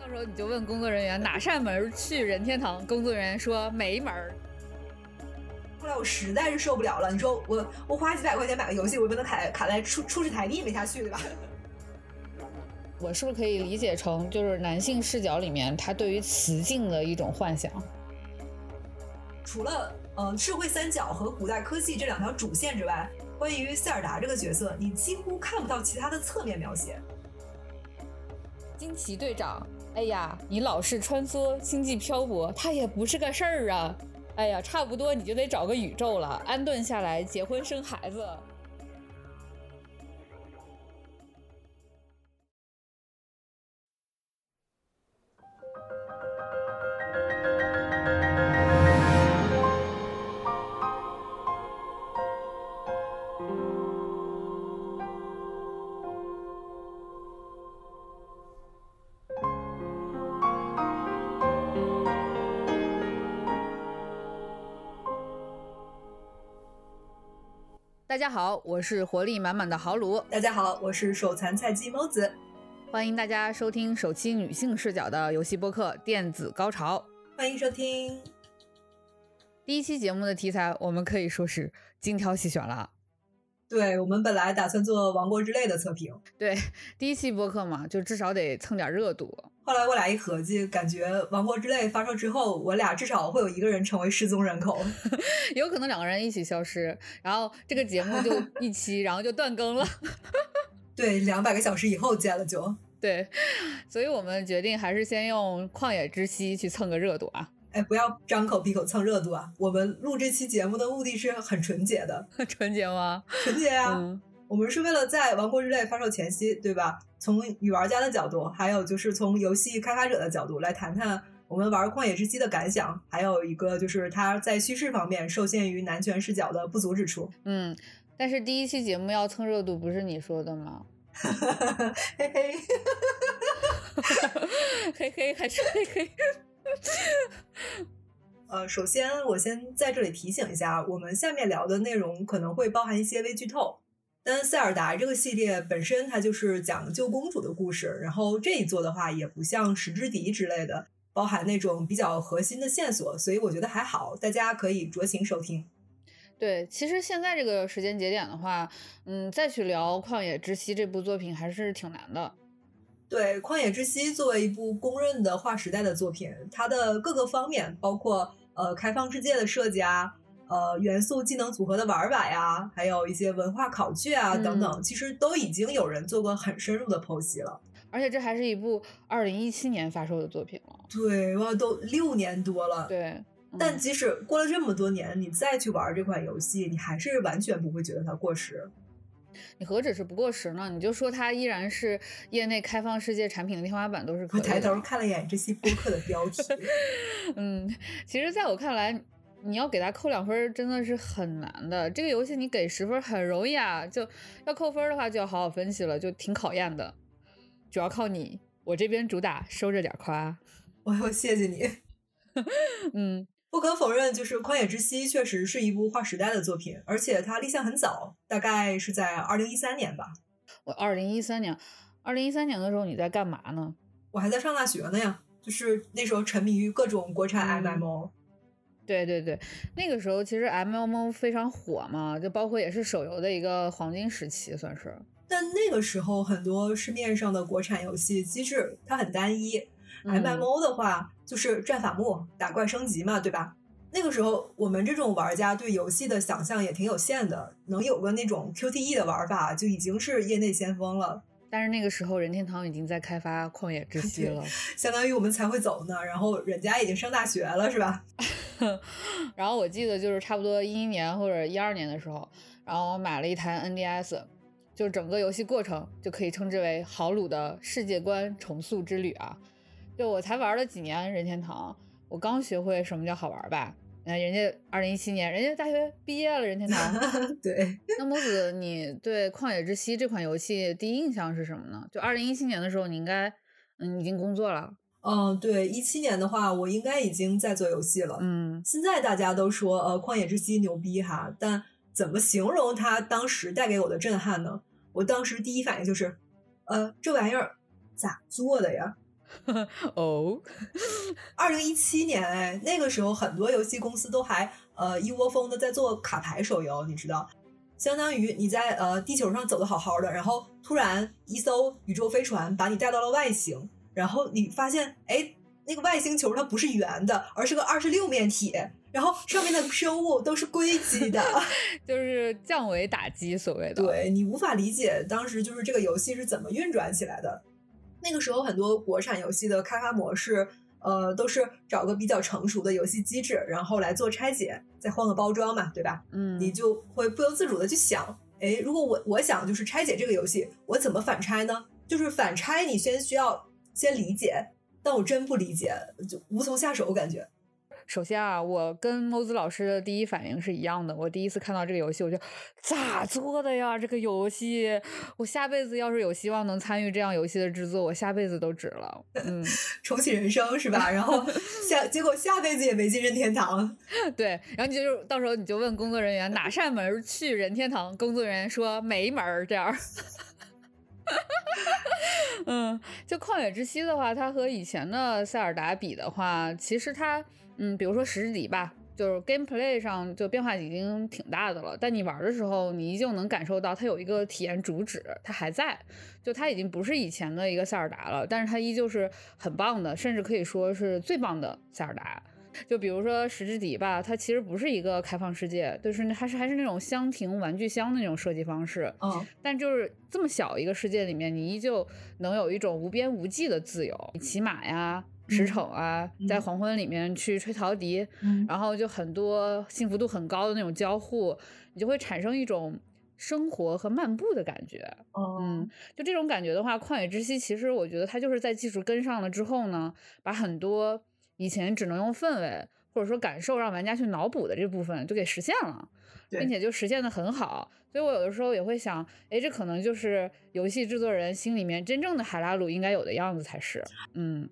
到时候你就问工作人员哪扇门去任天堂，工作人员说没门儿。后来我实在是受不了了，你说我我花几百块钱买个游戏，我也不能卡卡在出出示台历没下去，对吧？我是不是可以理解成就是男性视角里面他对于雌竞的一种幻想？除了呃社会三角和古代科技这两条主线之外，关于塞尔达这个角色，你几乎看不到其他的侧面描写。惊奇队长，哎呀，你老是穿梭星际漂泊，他也不是个事儿啊！哎呀，差不多你就得找个宇宙了，安顿下来，结婚生孩子。大家好，我是活力满满的豪鲁。大家好，我是手残菜鸡猫子。欢迎大家收听首期女性视角的游戏播客《电子高潮》。欢迎收听第一期节目的题材，我们可以说是精挑细选了。对我们本来打算做《王国之泪》的测评，对，第一期播客嘛，就至少得蹭点热度。后来我俩一合计，感觉《王国之泪》发售之后，我俩至少会有一个人成为失踪人口，有可能两个人一起消失，然后这个节目就 一期，然后就断更了。对，两百个小时以后见了就。对，所以我们决定还是先用《旷野之息》去蹭个热度啊。哎，不要张口闭口蹭热度啊！我们录这期节目的目的是很纯洁的，纯洁吗？纯洁啊！嗯我们是为了在《王国之泪》发售前夕，对吧？从女玩家的角度，还有就是从游戏开发者的角度来谈谈我们玩《旷野之息》的感想，还有一个就是它在叙事方面受限于男权视角的不足之处。嗯，但是第一期节目要蹭热度，不是你说的吗？嘿嘿，嘿嘿，还是嘿嘿。呃，首先我先在这里提醒一下，我们下面聊的内容可能会包含一些微剧透。但塞尔达这个系列本身它就是讲救公主的故事，然后这一做的话也不像《石之笛》之类的包含那种比较核心的线索，所以我觉得还好，大家可以酌情收听。对，其实现在这个时间节点的话，嗯，再去聊《旷野之息》这部作品还是挺难的。对，《旷野之息》作为一部公认的划时代的作品，它的各个方面，包括呃开放世界的设计啊，呃元素技能组合的玩法呀，还有一些文化考据啊等等，其实都已经有人做过很深入的剖析了。而且这还是一部二零一七年发售的作品了。对，哇，都六年多了。对。嗯但即使过了这么多年，你再去玩这款游戏，你还是完全不会觉得它过时。你何止是不过时呢？你就说它依然是业内开放世界产品的天花板，都是可以的。我抬头看了一眼这期播客的标题，嗯，其实在我看来，你要给它扣两分真的是很难的。这个游戏你给十分很容易啊，就要扣分的话就要好好分析了，就挺考验的，主要靠你。我这边主打收着点夸，我要谢谢你。嗯。不可否认，就是《旷野之息》确实是一部划时代的作品，而且它立项很早，大概是在二零一三年吧。我二零一三年，二零一三年的时候你在干嘛呢？我还在上大学呢呀，就是那时候沉迷于各种国产 MMO。嗯、对对对，那个时候其实 MMO 非常火嘛，就包括也是手游的一个黄金时期，算是。但那个时候很多市面上的国产游戏机制它很单一。嗯、MMO 的话就是战法木、打怪升级嘛，对吧？那个时候我们这种玩家对游戏的想象也挺有限的，能有个那种 QTE 的玩法就已经是业内先锋了。但是那个时候任天堂已经在开发《旷野之息》了，相当于我们才会走呢。然后人家已经上大学了，是吧？然后我记得就是差不多一一年或者一二年的时候，然后我买了一台 NDS。就是整个游戏过程就可以称之为豪鲁的世界观重塑之旅啊！就我才玩了几年任天堂，我刚学会什么叫好玩吧？那人家二零一七年，人家大学毕业了，任天堂。对。那木子，你对《旷野之息》这款游戏第一印象是什么呢？就二零一七年的时候，你应该嗯已经工作了。嗯，对，一七年的话，我应该已经在做游戏了。嗯，现在大家都说呃《旷野之息》牛逼哈，但怎么形容它当时带给我的震撼呢？我当时第一反应就是，呃，这玩意儿咋做的呀？哦，二零一七年，哎，那个时候很多游戏公司都还呃一窝蜂的在做卡牌手游，你知道，相当于你在呃地球上走的好好的，然后突然一艘宇宙飞船把你带到了外星，然后你发现，哎，那个外星球它不是圆的，而是个二十六面体，然后上面的生物都是硅基的，就是降维打击所谓的，对你无法理解当时就是这个游戏是怎么运转起来的。那个时候，很多国产游戏的开发模式，呃，都是找个比较成熟的游戏机制，然后来做拆解，再换个包装嘛，对吧？嗯，你就会不由自主的去想，哎，如果我我想就是拆解这个游戏，我怎么反拆呢？就是反拆，你先需要先理解，但我真不理解，就无从下手，我感觉。首先啊，我跟猫子老师的第一反应是一样的。我第一次看到这个游戏，我就咋做的呀？这个游戏，我下辈子要是有希望能参与这样游戏的制作，我下辈子都值了。嗯，重启人生是吧？然后下 结果下辈子也没进任天堂。对，然后你就到时候你就问工作人员哪扇门去任天堂，工作人员说没门儿这样。嗯，就旷野之息的话，它和以前的塞尔达比的话，其实它。嗯，比如说《石之底》吧，就是 gameplay 上就变化已经挺大的了，但你玩的时候，你依旧能感受到它有一个体验主旨，它还在，就它已经不是以前的一个塞尔达了，但是它依旧是很棒的，甚至可以说是最棒的塞尔达。就比如说《石之底》吧，它其实不是一个开放世界，就是还是还是那种箱庭玩具箱的那种设计方式，嗯，但就是这么小一个世界里面，你依旧能有一种无边无际的自由，你骑马呀。驰骋啊，在黄昏里面去吹陶笛，然后就很多幸福度很高的那种交互，你就会产生一种生活和漫步的感觉。嗯，就这种感觉的话，《旷野之息》其实我觉得它就是在技术跟上了之后呢，把很多以前只能用氛围或者说感受让玩家去脑补的这部分就给实现了，并且就实现的很好。所以我有的时候也会想，哎，这可能就是游戏制作人心里面真正的海拉鲁应该有的样子才是。嗯。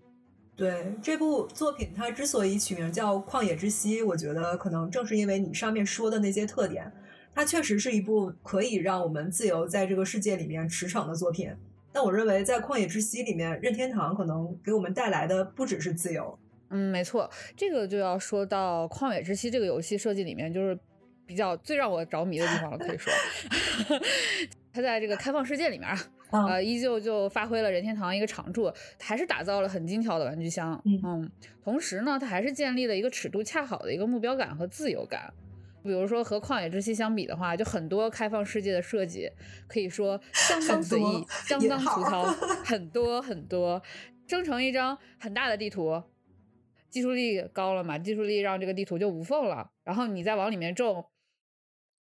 对这部作品，它之所以取名叫《旷野之息》，我觉得可能正是因为你上面说的那些特点，它确实是一部可以让我们自由在这个世界里面驰骋的作品。但我认为，在《旷野之息》里面，任天堂可能给我们带来的不只是自由。嗯，没错，这个就要说到《旷野之息》这个游戏设计里面，就是比较最让我着迷的地方了，可以说，它在这个开放世界里面啊。呃，依旧就发挥了任天堂一个长处，还是打造了很精巧的玩具箱。嗯，同时呢，它还是建立了一个尺度恰好的一个目标感和自由感。比如说和旷野之息相比的话，就很多开放世界的设计可以说相当随意，相当粗糙，很多很多，生成一张很大的地图，技术力高了嘛，技术力让这个地图就无缝了，然后你再往里面种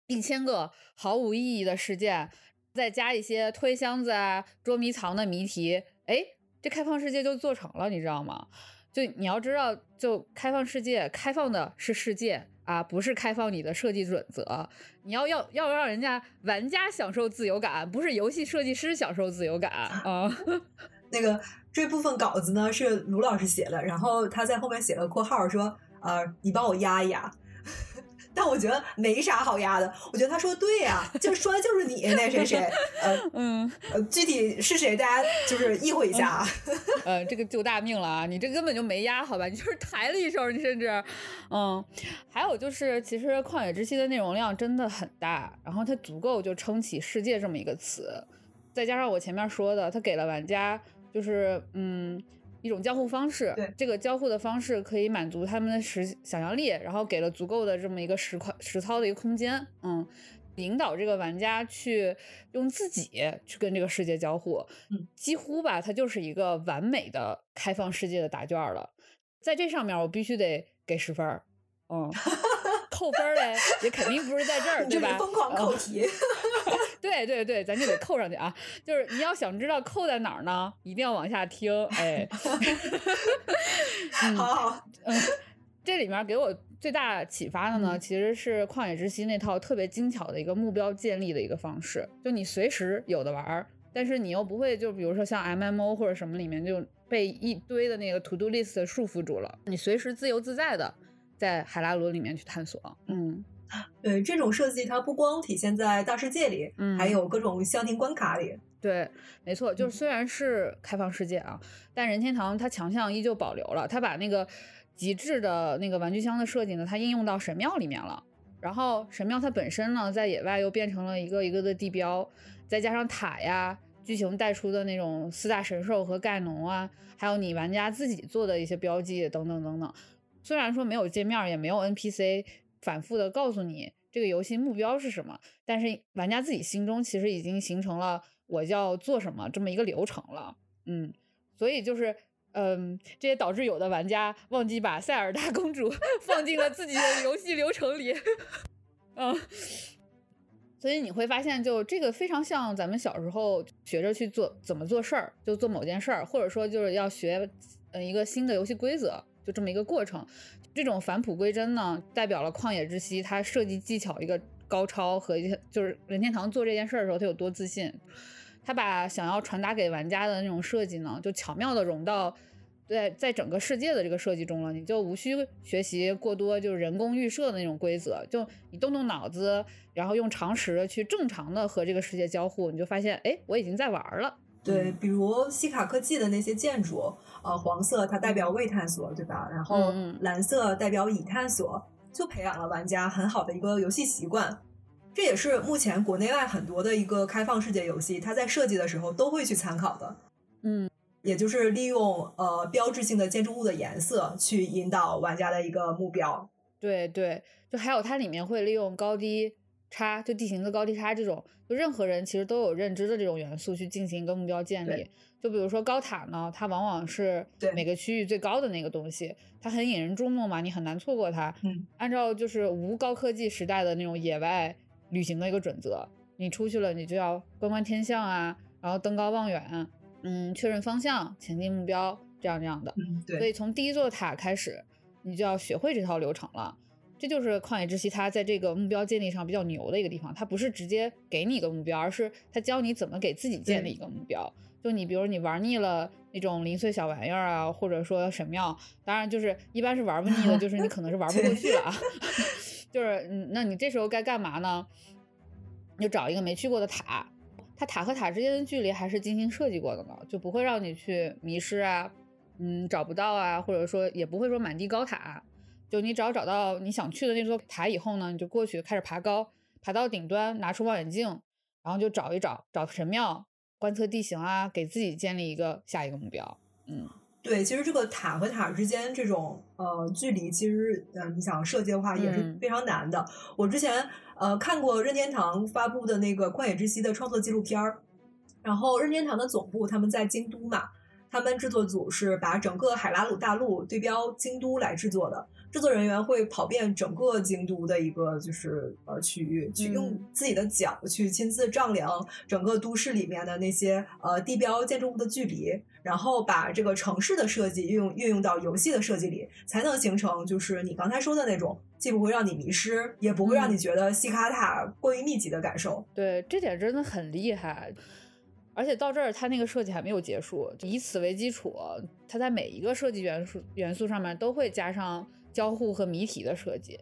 一千个毫无意义的事件。再加一些推箱子啊、捉迷藏的谜题，哎，这开放世界就做成了，你知道吗？就你要知道，就开放世界，开放的是世界啊，不是开放你的设计准则。你要要要让人家玩家享受自由感，不是游戏设计师享受自由感啊。那个这部分稿子呢是卢老师写的，然后他在后面写了括号说，呃，你帮我压一压。但我觉得没啥好压的，我觉得他说的对呀，就说的就是你那谁谁，呃 嗯呃，具体是谁，大家就是意会一下啊。呃，这个救大命了啊，你这根本就没压，好吧？你就是抬了一手，你甚至，嗯，还有就是，其实《旷野之息》的内容量真的很大，然后它足够就撑起世界这么一个词，再加上我前面说的，它给了玩家就是嗯。一种交互方式，对这个交互的方式可以满足他们的实想象力，然后给了足够的这么一个实块实操的一个空间，嗯，引导这个玩家去用自己去跟这个世界交互，嗯，几乎吧，它就是一个完美的开放世界的答卷了，在这上面我必须得给十分儿，嗯。扣分嘞，也肯定不是在这儿，对吧？疯狂扣题。对对对，咱就得扣上去啊！就是你要想知道扣在哪儿呢，一定要往下听。哎，好，嗯，这里面给我最大启发的呢，其实是《旷野之息》那套特别精巧的一个目标建立的一个方式。就你随时有的玩，但是你又不会，就比如说像 MMO 或者什么里面就被一堆的那个 To Do List 束缚住了，你随时自由自在的。在海拉罗里面去探索，嗯，对，这种设计它不光体现在大世界里，嗯还有各种限定关卡里。对，没错，就是嗯虽然是开放世界啊，但任天堂它强项依旧保留了，它把那个极致的那个玩具箱的设计呢，它应用到神庙里面了。然后神庙它本身呢，在野外又变成了一个一个的地标，再加上塔呀，剧情带出的那种四大神兽和盖农啊，还有你玩家自己做的一些标记等等等等。虽然说没有界面，也没有 NPC 反复的告诉你这个游戏目标是什么，但是玩家自己心中其实已经形成了我要做什么这么一个流程了。嗯，所以就是。嗯，这也导致有的玩家忘记把塞尔达公主 放进了自己的游戏流程里。嗯，所以你会发现，就这个非常像咱们小时候学着去做怎么做事儿，就做某件事儿，或者说就是要学嗯一个新的游戏规则，就这么一个过程。这种返璞归真呢，代表了《旷野之息》它设计技巧一个高超和一些就是任天堂做这件事儿的时候，它有多自信。他把想要传达给玩家的那种设计呢，就巧妙的融到对在整个世界的这个设计中了。你就无需学习过多就是人工预设的那种规则，就你动动脑子，然后用常识去正常的和这个世界交互，你就发现，哎，我已经在玩了。对，比如西卡科技的那些建筑，呃，黄色它代表未探索，对吧？然后嗯嗯蓝色代表已探索，就培养了玩家很好的一个游戏习惯。这也是目前国内外很多的一个开放世界游戏，它在设计的时候都会去参考的。嗯，也就是利用呃标志性的建筑物的颜色去引导玩家的一个目标。对对，就还有它里面会利用高低差，就地形的高低差这种，就任何人其实都有认知的这种元素去进行一个目标建立。就比如说高塔呢，它往往是每个区域最高的那个东西，它很引人注目嘛，你很难错过它。嗯，按照就是无高科技时代的那种野外旅行的一个准则，你出去了，你就要观观天象啊，然后登高望远，嗯，确认方向，前进目标，这样这样的。嗯，对所以，从第一座塔开始，你就要学会这套流程了。这就是旷野之息它在这个目标建立上比较牛的一个地方，它不是直接给你一个目标，而是它教你怎么给自己建立一个目标。就你比如你玩腻了那种零碎小玩意儿啊，或者说神庙，当然就是一般是玩不腻的，就是你可能是玩不过去了啊。就是嗯，那你这时候该干嘛呢？你就找一个没去过的塔，它塔和塔之间的距离还是精心设计过的呢，就不会让你去迷失啊，嗯，找不到啊，或者说也不会说满地高塔。就你只要找到你想去的那座塔以后呢，你就过去开始爬高，爬到顶端，拿出望远镜，然后就找一找，找神庙，观测地形啊，给自己建立一个下一个目标。嗯对，其实这个塔和塔之间这种呃距离，其实呃你想设计的话也是嗯非常难的。我之前呃看过任天堂发布的那个《旷野之息》的创作纪录片儿，然后任天堂的总部他们在京都嘛，他们制作组是把整个海拉鲁大陆对标京都来制作的。制作人员会跑遍整个京都的一个就是呃区域，去用嗯自己的脚去亲自丈量整个都市里面的那些呃地标建筑物的距离，然后把这个城市的设计运用运用到游戏的设计里，才能形成就是你刚才说的那种，既不会让你迷失，也不会让嗯你觉得西卡塔过于密集的感受。对，这点真的很厉害。而且到这儿，它那个设计还没有结束，以此为基础，它在每一个设计元素元素上面都会加上交互和谜题的设计，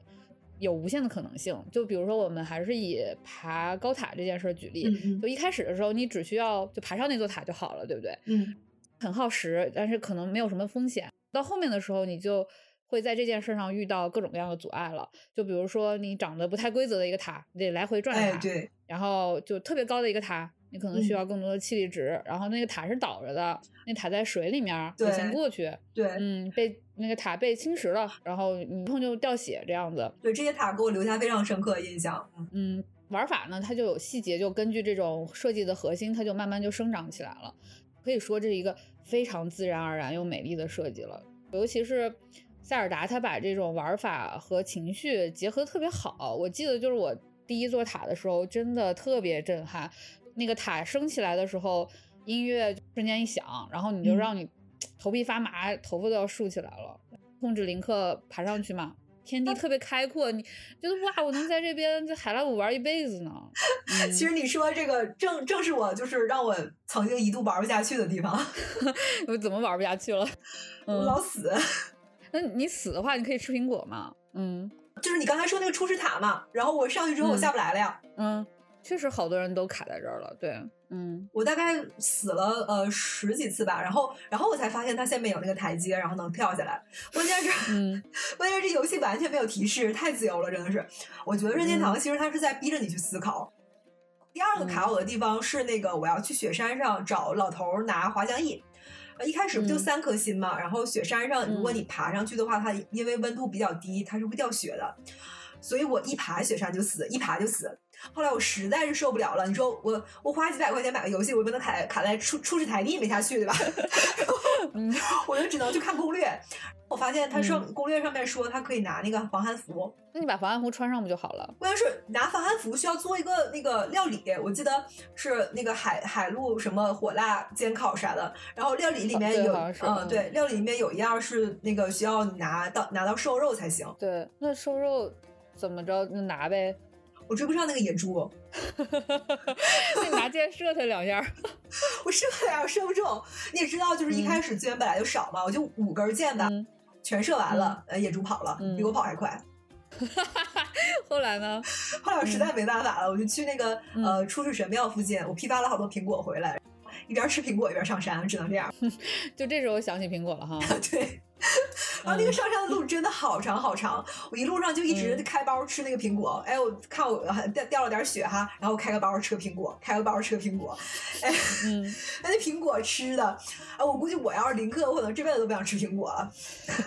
有无限的可能性。就比如说，我们还是以爬高塔这件事儿举例，嗯就一开始的时候，你只需要就爬上那座塔就好了，对不对？嗯很耗时，但是可能没有什么风险。到后面的时候，你就会在这件事上遇到各种各样的阻碍了。就比如说，你长得不太规则的一个塔，你得来回转哎，塔，对，然后就特别高的一个塔，你可能需嗯要更多的气力值。然后那个塔是倒着的，那塔在水里面儿，你先过去，对，嗯，被那个塔被侵蚀了，然后你一碰就掉血这样子。对，这些塔给我留下非常深刻的印象。嗯嗯，玩法呢，它就有细节，就根据这种设计的核心，它就慢慢就生长起来了。可以说这是一个非常自然而然又美丽的设计了。尤其是塞尔达，它把这种玩法和情绪结合特别好。我记得就是我第一座塔的时候，真的特别震撼。那个塔升起来的时候，音乐瞬间一响，然后你就嗯让你头皮发麻，头发都要竖起来了。控制林克爬上去嘛，天地特别开阔，你觉得哇，我能在这边在海拉鲁玩一辈子呢。嗯、其实你说这个正正是我就是让我曾经一度玩不下去的地方，我怎么玩不下去了？我嗯，老死。那你死的话，你可以吃苹果嘛？嗯，就是你刚才说那个初始塔嘛，然后我上去之后我下不来了呀。嗯，确实好多人都卡在这儿了。对，嗯，我大概死了呃十几次吧，然后然后我才发现它下面有那个台阶，然后能跳下来。关键是，嗯，关键是这游戏完全没有提示，太自由了，真的是。我觉得任天堂其实它是在逼着你去思考。第二个卡我的地方是那个我要去雪山上找老头儿拿滑翔翼。呃，一开始不就三颗心嘛，然后雪山上如果你爬上去的话，它因为温度比较低，它是会掉雪的，所以我一爬雪山就死，一爬就死。后来我实在是受不了了，你说我我花几百块钱买个游戏，我不能卡卡在初初始台地没下去对吧？我就只能去看攻略。我发现它上攻略上面说它可以拿那个防寒服，那你把防寒服穿上不就好了？关键是拿防寒服需要做一个那个料理，我记得是那个海海陆什么火辣煎烤啥的，然后料理里面有嗯对，料理里面有一样是那个需要你拿到拿到瘦肉才行。对，那瘦肉怎么着那拿呗。我追不上那个野猪，那你拿箭射它两下，我射了呀，射不中。你也知道，就是一开始资源本来就少嘛，我就五根箭吧，全射完了，呃，野猪跑了，比我跑还快。后来呢？后来我实在没办法了，我就去那个呃初世神庙附近，我批发了好多苹果回来，一边吃苹果一边上山，只能这样。就这时候想起苹果了哈。对。然后那个上山的路真的好长好长，我一路上就一直开包吃那个苹果。哎，我看我掉掉了点血哈，然后开个包吃个苹果，开个包吃个苹果。哎，那 那苹果吃的，啊，我估计我要是林克，我可能这辈子都不想吃苹果了。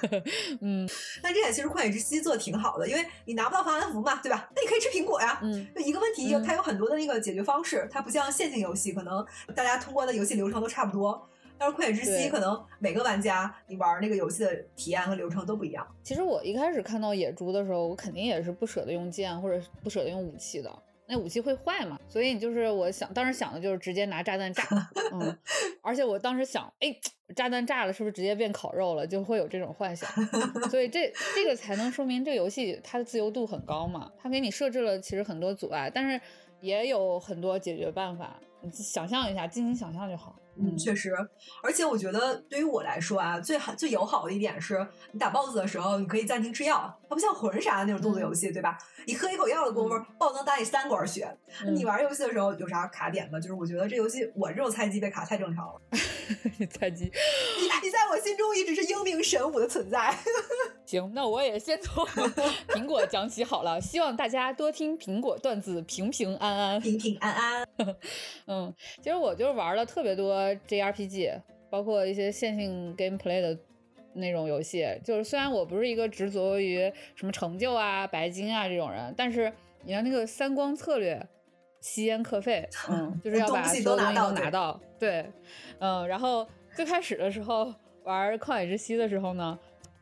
嗯，那这点其实旷野之息做的挺好的，因为你拿不到防寒服嘛，对吧？那你可以吃苹果呀。嗯，就一个问题，它有很多的那个解决方式，它不像线性游戏，可能大家通关的游戏流程都差不多。但是旷野之息可能每个玩家你玩那个游戏的体验和流程都不一样。其实我一开始看到野猪的时候，我肯定也是不舍得用剑或者不舍得用武器的，那武器会坏嘛。所以就是我想当时想的就是直接拿炸弹炸，嗯，而且我当时想，哎，炸弹炸了是不是直接变烤肉了？就会有这种幻想。所以这这个才能说明这个游戏它的自由度很高嘛，它给你设置了其实很多阻碍，但是也有很多解决办法。你想象一下，尽情想象就好。嗯，确实，而且我觉得对于我来说啊，最好最友好的一点是，你打 BOSS 的时候，你可以暂停吃药，它不像魂啥的那种动作游戏，对吧？你喝一口药的功夫，BOSS 能打你三管血。你玩游戏的时候有啥卡点吗？就是我觉得这游戏我这种菜鸡被卡太正常了。你 菜鸡，你你在我心中一直是英明神武的存在。行，那我也先从 苹果讲起好了，希望大家多听苹果段子，平平安安，平平安安。嗯，其实我就是玩了特别多。JRPG 包括一些线性 gameplay 的那种游戏，就是虽然我不是一个执着于什么成就啊、白金啊这种人，但是你看那个三光策略，吸烟克费，嗯，就是要把所有东西都拿到。对，嗯，然后最开始的时候玩旷野之息的时候呢，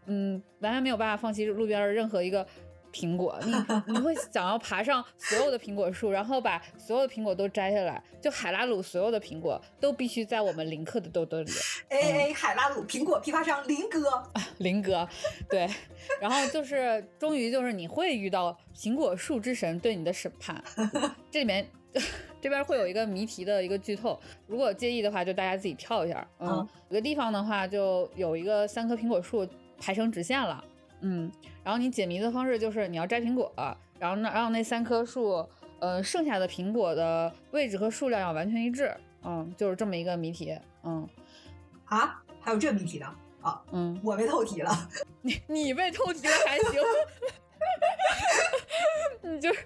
嗯，完全没有办法放弃路边的任何一个。苹果，你你会想要爬上所有的苹果树，然后把所有的苹果都摘下来。就海拉鲁所有的苹果都必须在我们林克的兜兜里。哎哎，海拉鲁苹果批发商林哥，林哥，对。然后就是终于就是你会遇到苹果树之神对你的审判。这里面这边会有一个谜题的一个剧透，如果介意的话，就大家自己跳一下。嗯，有个地方的话，就有一个三棵苹果树排成直线了。嗯，然后你解谜的方式就是你要摘苹果，然后呢让那三棵树，呃，剩下的苹果的位置和数量要完全一致。嗯，就是这么一个谜题。嗯，啊，还有这谜题呢？啊，嗯，我被透题了。你你被透题了还行？你就是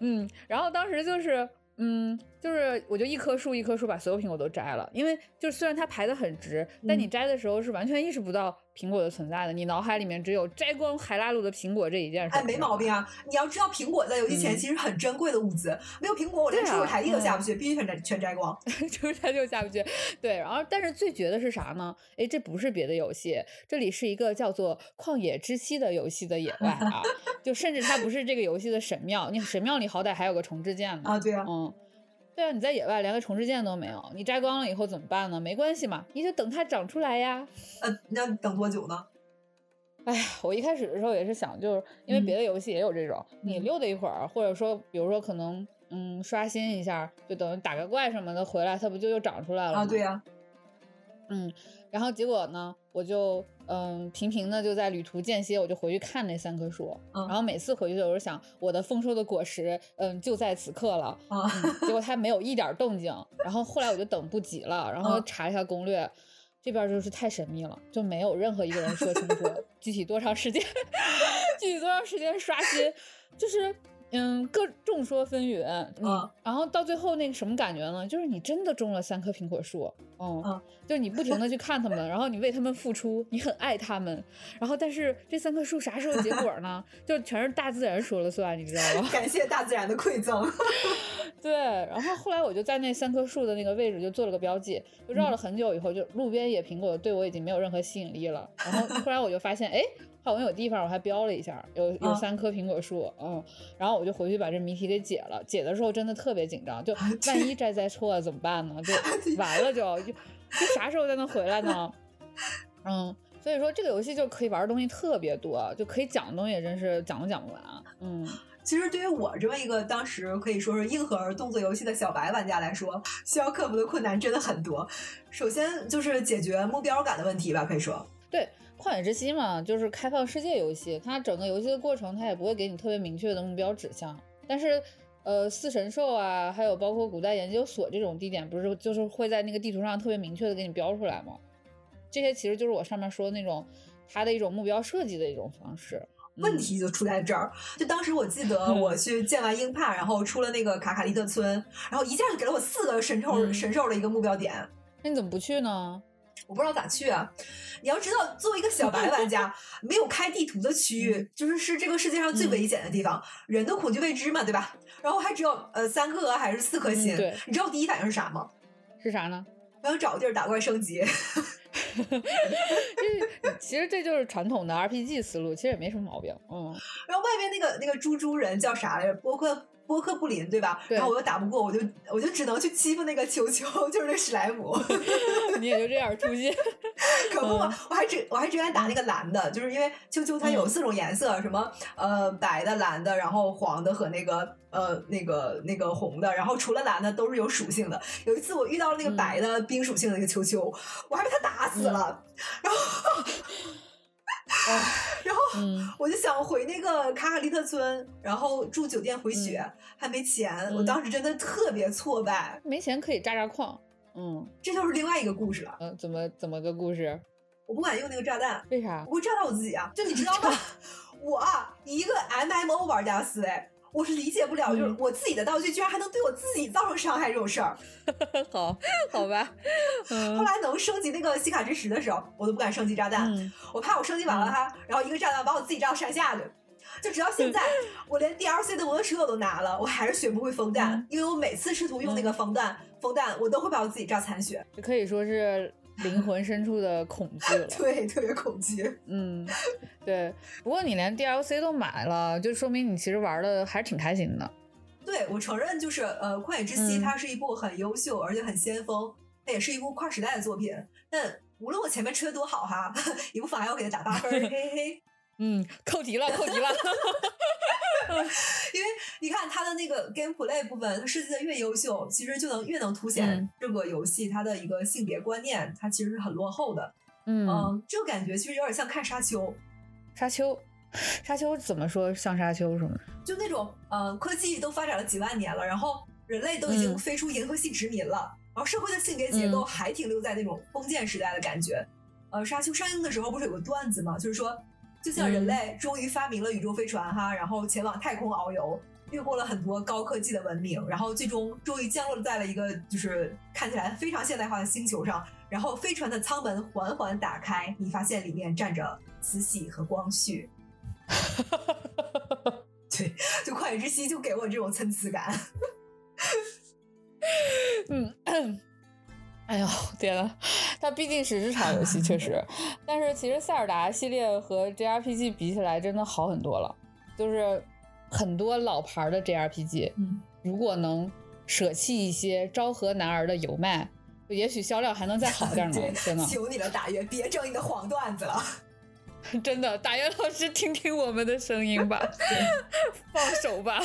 嗯，然后当时就是。嗯，就是我就一棵树一棵树把所有苹果都摘了，因为就虽然它排的很直，但你摘的时候是完全意识不到苹果的存在的，你脑海里面只有摘光海拉鲁的苹果这一件事。哎，没毛病啊！你要知道，苹果在游戏前其实很珍贵的物资，没有苹果我连出入台地都下不去，必须全摘全摘光，出入台就下不去。对，然后但是最绝的是啥呢？哎，这不是别的游戏，这里是一个叫做《旷野之息》的游戏的野外啊，就甚至它不是这个游戏的神庙，你神庙里好歹还有个重置键呢。啊，对啊，嗯。对啊，你在野外连个重置键都没有，你摘光了以后怎么办呢？没关系嘛，你就等它长出来呀。呃，那等多久呢？哎呀，我一开始的时候也是想，就是因为别的游戏也有这种，你溜达一会儿，或者说，比如说可能嗯刷新一下，就等于打个怪什么的回来，它不就又长出来了吗？啊，对呀。嗯，然后结果呢，我就嗯频频的就在旅途间歇，我就回去看那三棵树，嗯然后每次回去我就想，我的丰收的果实，嗯，就在此刻了，啊，嗯，结果它没有一点动静，然后后来我就等不及了，然后嗯查一下攻略，这边就是太神秘了，就没有任何一个人说清楚 具体多长时间，具体多长时间刷新，就是嗯各众说纷纭，嗯，嗯然后到最后那个什么感觉呢？就是你真的种了三棵苹果树，嗯，嗯就是你不停的去看它们，然后你为它们付出，你很爱它们，然后但是这三棵树啥时候结果呢？就全是大自然说了算，你知道吗？感谢大自然的馈赠。对，然后后来我就在那三棵树的那个位置就做了个标记，就绕了很久以后，就路边野苹果对我已经没有任何吸引力了。然后后来我就发现，哎，好像有地方我还标了一下，有有啊三棵苹果树，嗯，然后我就回去把这谜题给解了。解的时候真的特别紧张，就万一摘摘错了怎么办呢？就完了就就就啥时候才能回来呢？嗯。所以说这个游戏就可以玩的东西特别多，就可以讲的东西也真是讲都讲不完。嗯，其实对于我这么一个当时可以说是硬核动作游戏的小白玩家来说，需要克服的困难真的很多。首先就是解决目标感的问题吧，可以说，对，旷野之息嘛，就是开放世界游戏，它整个游戏的过程它也不会给你特别明确的目标指向，但是。呃，四神兽啊，还有包括古代研究所这种地点，不是就是会在那个地图上特别明确的给你标出来吗？这些其实就是我上面说的那种它的一种目标设计的一种方式。问题就出在这儿。就当时我记得 我去见完鹰帕，然后出了那个卡卡利特村，然后一下就给了我四个神兽、嗯神兽的一个目标点。那你怎么不去呢？我不知道咋去啊！你要知道，作为一个小白玩家，没有开地图的区域，就是是这个世界上最危险的地方，人的恐惧未知嘛，对吧？然后还只有呃三颗还是四颗心，嗯对你知道我第一反应是啥吗？是啥呢？我想找个地儿打怪升级。这 其实这就是传统的 RPG 思路，其实也没什么毛病。嗯，然后外面那个那个猪猪人叫啥来着？波克波克布林对吧？对然后我又打不过，我就我就只能去欺负那个球球，就是那史莱姆。你也就这样出现。可不嘛，我还只我还只愿打那个蓝的，就是因为球球它有四种颜色，什么呃白的、蓝的，然后黄的和那个呃那个那个红的，然后除了蓝的都是有属性的。有一次我遇到了那个嗯白的冰属性的那个球球，我还被他打死了，然后 然后嗯，我就想回那个卡卡利特村，然后住酒店回血，还没钱，我嗯当时真的特别挫败。没钱可以炸炸矿。嗯，这就是另外一个故事了。嗯，怎么怎么个故事？我不敢用那个炸弹，为啥？我会炸到我自己啊！就你知道吗？我一个 MMO 玩家思维，我是理解不了，就是嗯我自己的道具居然还能对我自己造成伤害这种事儿。好，好吧。嗯后来能升级那个西卡之石的时候，我都不敢升级炸弹，嗯，我怕我升级完了它，然后一个炸弹把我自己炸到山下去。就直到现在，我连 DLC 的摩托车我都拿了，我还是学不会风弹，嗯因为我每次试图用那个风弹，风弹我都会把我自己炸残血，这可以说是灵魂深处的恐惧了。对，特别恐惧。嗯，对。不过你连 DLC 都买了，就说明你其实玩的还是挺开心的。对我承认，就是呃，《旷野之息》嗯它是一部很优秀而且很先锋，它也是一部跨时代的作品。但无论我前面吹的多好哈，也不妨碍我给它打八分嘿嘿。嗯，扣题了，扣题了。因为你看它的那个 gameplay 部分，它设计的越优秀，其实就能越能凸显嗯这个游戏它的一个性别观念，它其实是很落后的。嗯，嗯，这个感觉其实有点像看沙丘，沙丘，沙丘怎么说像沙丘什么？就那种呃，科技都发展了几万年了，然后人类都已经嗯飞出银河系殖民了，然后社会的性别结构嗯还停留在那种封建时代的感觉。呃，沙丘上映的时候不是有个段子吗？就是说，就像人嗯类终于发明了宇宙飞船哈，然后前往太空遨游，越过了很多高科技的文明，然后最终终于降落在了一个就是看起来非常现代化的星球上，然后飞船的舱门缓缓打开，你发现里面站着慈禧和光绪。对，就旷野之息就给我这种参差感。嗯，哎呦天呐，它毕竟是日常游戏，确实，但是其实塞尔达系列和 JRPG 比起来，真的好很多了。就是很多老牌的 JRPG，嗯，如果能舍弃一些昭和男儿的油麦，也许销量还能再好点呢 对。真的，求你了，大约别整你的黄段子了。真的，大元老师，听听我们的声音吧，放手吧。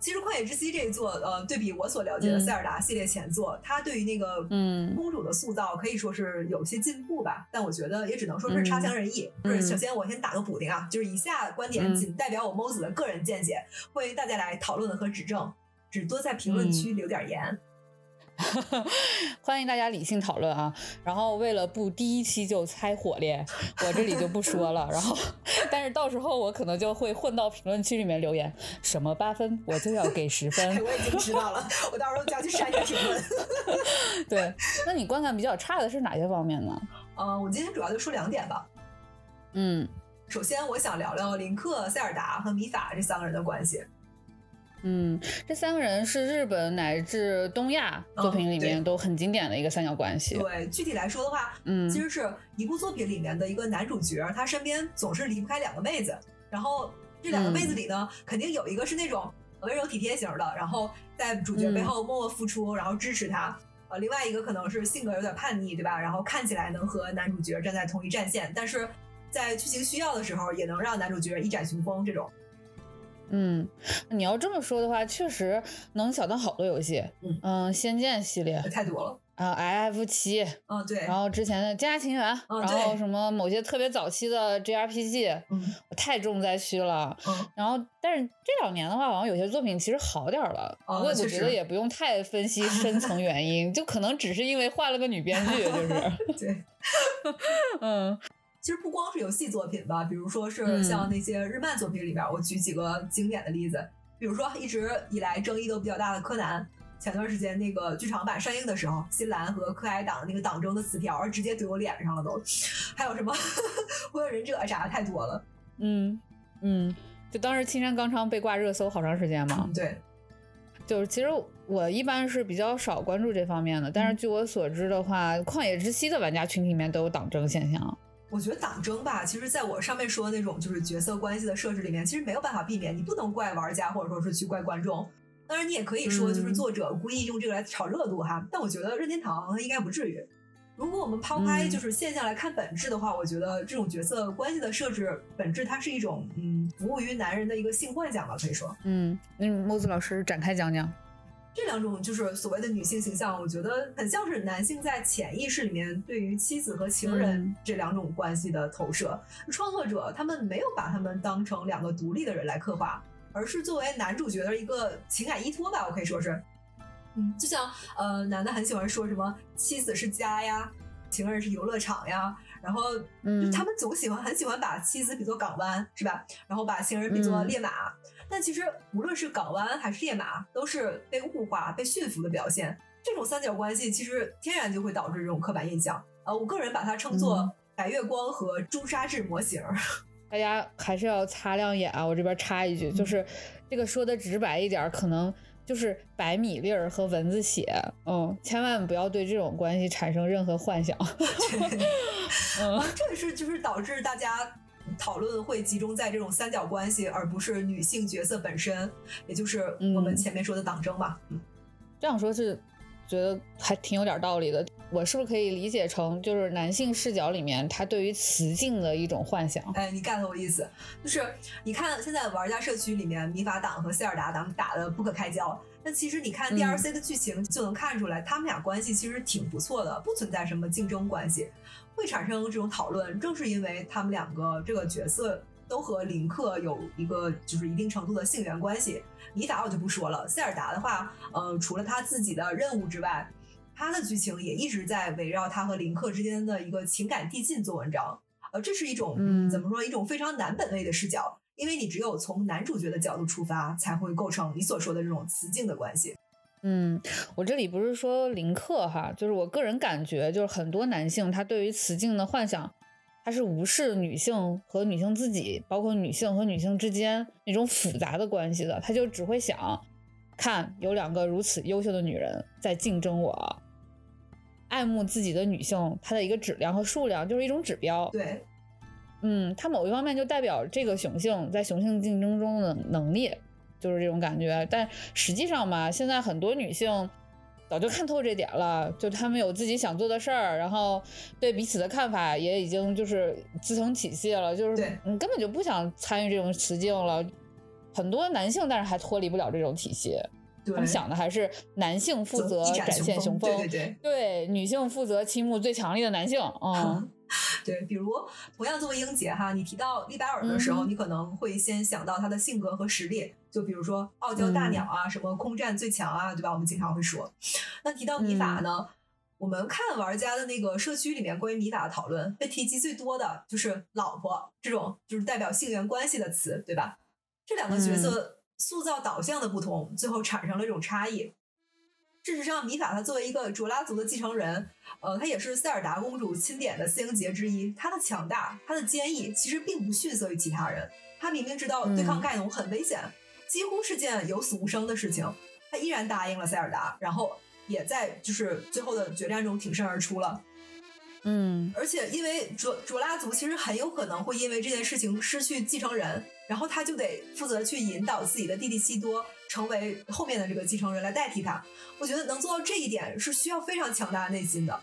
其实《旷野之息》这一作，呃，对比我所了解的塞尔达系列前作，它对于那个嗯。公主的塑造可以说是有些进步吧，但我觉得也只能说是差强人意。嗯就是首先我先打个补丁啊，就是以下观点嗯。仅代表我 Mose 的个人见解，欢迎大家来讨论和指正，只多在评论嗯。区留点言。欢迎大家理性讨论啊！然后为了不第一期就猜火烈，我这里就不说了。然后，但是到时候我可能就会混到评论区里面留言，什么八分我就要给十分。我已经知道了，我到时候就要去删你的评论。对，那你观感比较差的是哪些方面呢？呃，我今天主要就说两点吧。嗯首先，我想聊聊林克、塞尔达和米法这三个人的关系。嗯，这三个人是日本乃至东亚作品里嗯面都很经典的一个三角关系。对，具体来说的话，嗯其实是一部作品里面的一个男主角，他身边总是离不开两个妹子，然后这两个妹子里呢，肯定有一个是那种温柔体贴型的，然后在主角背后默默付出，然后支持他。呃，另外一个可能是性格有点叛逆，对吧？然后看起来能和男主角站在同一战线，但是在剧情需要的时候，也能让男主角一展雄风。这种，嗯，你要这么说的话，确实能想到好多游戏。嗯仙剑系列太多了。啊，F 七，嗯，对，然后之前的《家情缘》嗯然后什么某些特别早期的 JRPG，嗯我太重灾区了。嗯，然后，但是这两年的话，好像有些作品其实好点儿了。我确实觉得也不用太分析 深层原因，就可能只是因为换了个女编剧，就是，对。嗯其实不光是游戏作品吧，比如说是嗯像那些日漫作品里边，我举几个经典的例子，比如说一直以来争议都比较大的柯南。前段时间那个剧场版上映的时候，新兰和柯哀党那个党争的词条直接怼我脸上了都，还有什么 火影忍者啥的太多了。嗯嗯，就当时青山刚昌被挂热搜好长时间嘛嗯，，对，就是其实我一般是比较少关注这方面的，但是据我所知的话，旷野之息的玩家群体里面都有党争现象。我觉得党争吧，其实在我上面说的那种就是角色关系的设置里面，其实没有办法避免，你不能怪玩家或者说是去怪观众。当然，你也可以说就是嗯作者故意用这个来炒热度哈，但我觉得任天堂应该不至于。如果我们抛开嗯就是现象来看本质的话，我觉得这种角色关系的设置本质它是一种嗯服务于男人的一个性幻想吧，可以说嗯，那木子老师展开讲讲。这两种就是所谓的女性形象，我觉得很像是男性在潜意识里面对于妻子和情人嗯这两种关系的投射。创作者他们没有把他们当成两个独立的人来刻画，而是作为男主角的一个情感依托吧，我可以说是。嗯，就像呃，男的很喜欢说什么妻子是家呀，情人是游乐场呀，然后嗯他们总喜欢很喜欢把妻子比作港湾，是吧？然后把情人比作嗯烈马。但其实无论是港湾还是烈马，都是被物化、被驯服的表现。这种三角关系其实天然就会导致这种刻板印象。呃，我个人把它称作嗯白月光和朱砂痣模型。大家还是要擦亮眼啊！我这边插一句，就是这个说的直白一点儿，可能就是白米粒儿和蚊子血，嗯，千万不要对这种关系产生任何幻想。嗯啊，这也是就是导致大家讨论会集中在这种三角关系，而不是女性角色本身，也就是我们嗯前面说的党争吧。嗯这样说是觉得还挺有点道理的。我是不是可以理解成，就是男性视角里面他对于雌竞的一种幻想？哎，你 get 我意思，就是你看现在玩家社区里面，米法党和塞尔达党打的不可开交。但其实你看嗯 DLC 的剧情就能看出来，他们俩关系其实挺不错的，不存在什么竞争关系。会产生这种讨论，正是因为他们两个这个角色都和林克有一个就是一定程度的性缘关系。米法我就不说了，塞尔达的话，呃，除了他自己的任务之外，他的剧情也一直在围绕他和林克之间的一个情感递进做文章。呃，这是一种嗯怎么说？一种非常男本位的视角，因为你只有从男主角的角度出发，才会构成你所说的这种雌竞的关系。嗯，我这里不是说林克哈，就是我个人感觉，就是很多男性他对于雌竞的幻想，他是无视女性和女性自己，包括女性和女性之间那种复杂的关系的，他就只会想，看有两个如此优秀的女人在竞争我，爱慕自己的女性，她的一个质量和数量就是一种指标。对，嗯，它某一方面就代表这个雄性在雄性竞争中的能力，就是这种感觉。但实际上嘛，现在很多女性早就看透这点了，就她们有自己想做的事儿，然后对彼此的看法也已经就是自成体系了，就是你根本就不想参与这种雌竞了。很多男性，但是还脱离不了这种体系。他们想的还是男性负责展现雄风，对对对，对女性负责倾慕最强力的男性。嗯，对，比如同样作为英杰哈，你提到利百尔的时候，你可能会先想到他的性格和实力，就比如说傲娇大鸟啊，什么空战最强啊，对吧？我们经常会说。那提到米法呢，我们看玩家的那个社区里面关于米法的讨论，被提及最多的就是老婆这种就是代表性缘关系的词，对吧？这两个角色。塑造导向的不同，最后产生了一种差异。事实上，米法他作为一个卓拉族的继承人，呃，他也是塞尔达公主钦点的四英杰之一。他的强大，他的坚毅，其实并不逊色于其他人。他明明知道对抗盖农很危险，几乎是件有死无生的事情，他依然答应了塞尔达，然后也在就是最后的决战中挺身而出了。嗯，而且因为卓卓拉族其实很有可能会因为这件事情失去继承人，然后他就得负责去引导自己的弟弟西多成为后面的这个继承人来代替他。我觉得能做到这一点是需要非常强大的内心的。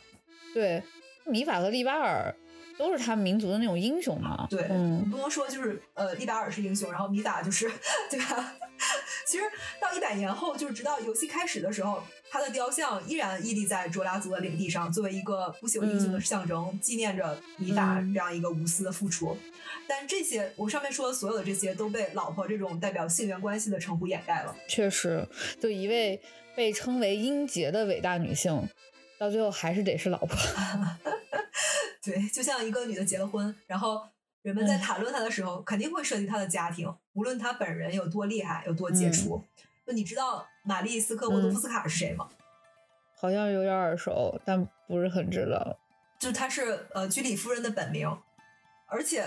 对，米法和利巴尔。都是他们民族的那种英雄嘛？对，嗯，不能说就是呃，利巴尔是英雄，然后米法就是对吧？其实到一百年后，就是直到游戏开始的时候，他的雕像依然屹立在卓拉族的领地上，作为一个不朽英雄的象征，纪念着米法这样一个无私的付出。但这些我上面说的所有的这些，都被老婆这种代表性缘关系的称呼掩盖了。确实，就一位被称为英杰的伟大女性，到最后还是得是老婆。对，就像一个女的结了婚，然后人们在谈论她的时候，肯定会涉及她的家庭，无论她本人有多厉害，有多杰出。就你知道玛丽斯科沃多夫斯卡是谁吗？好像有点耳熟，但不是很知道。就她是呃居里夫人的本名，而且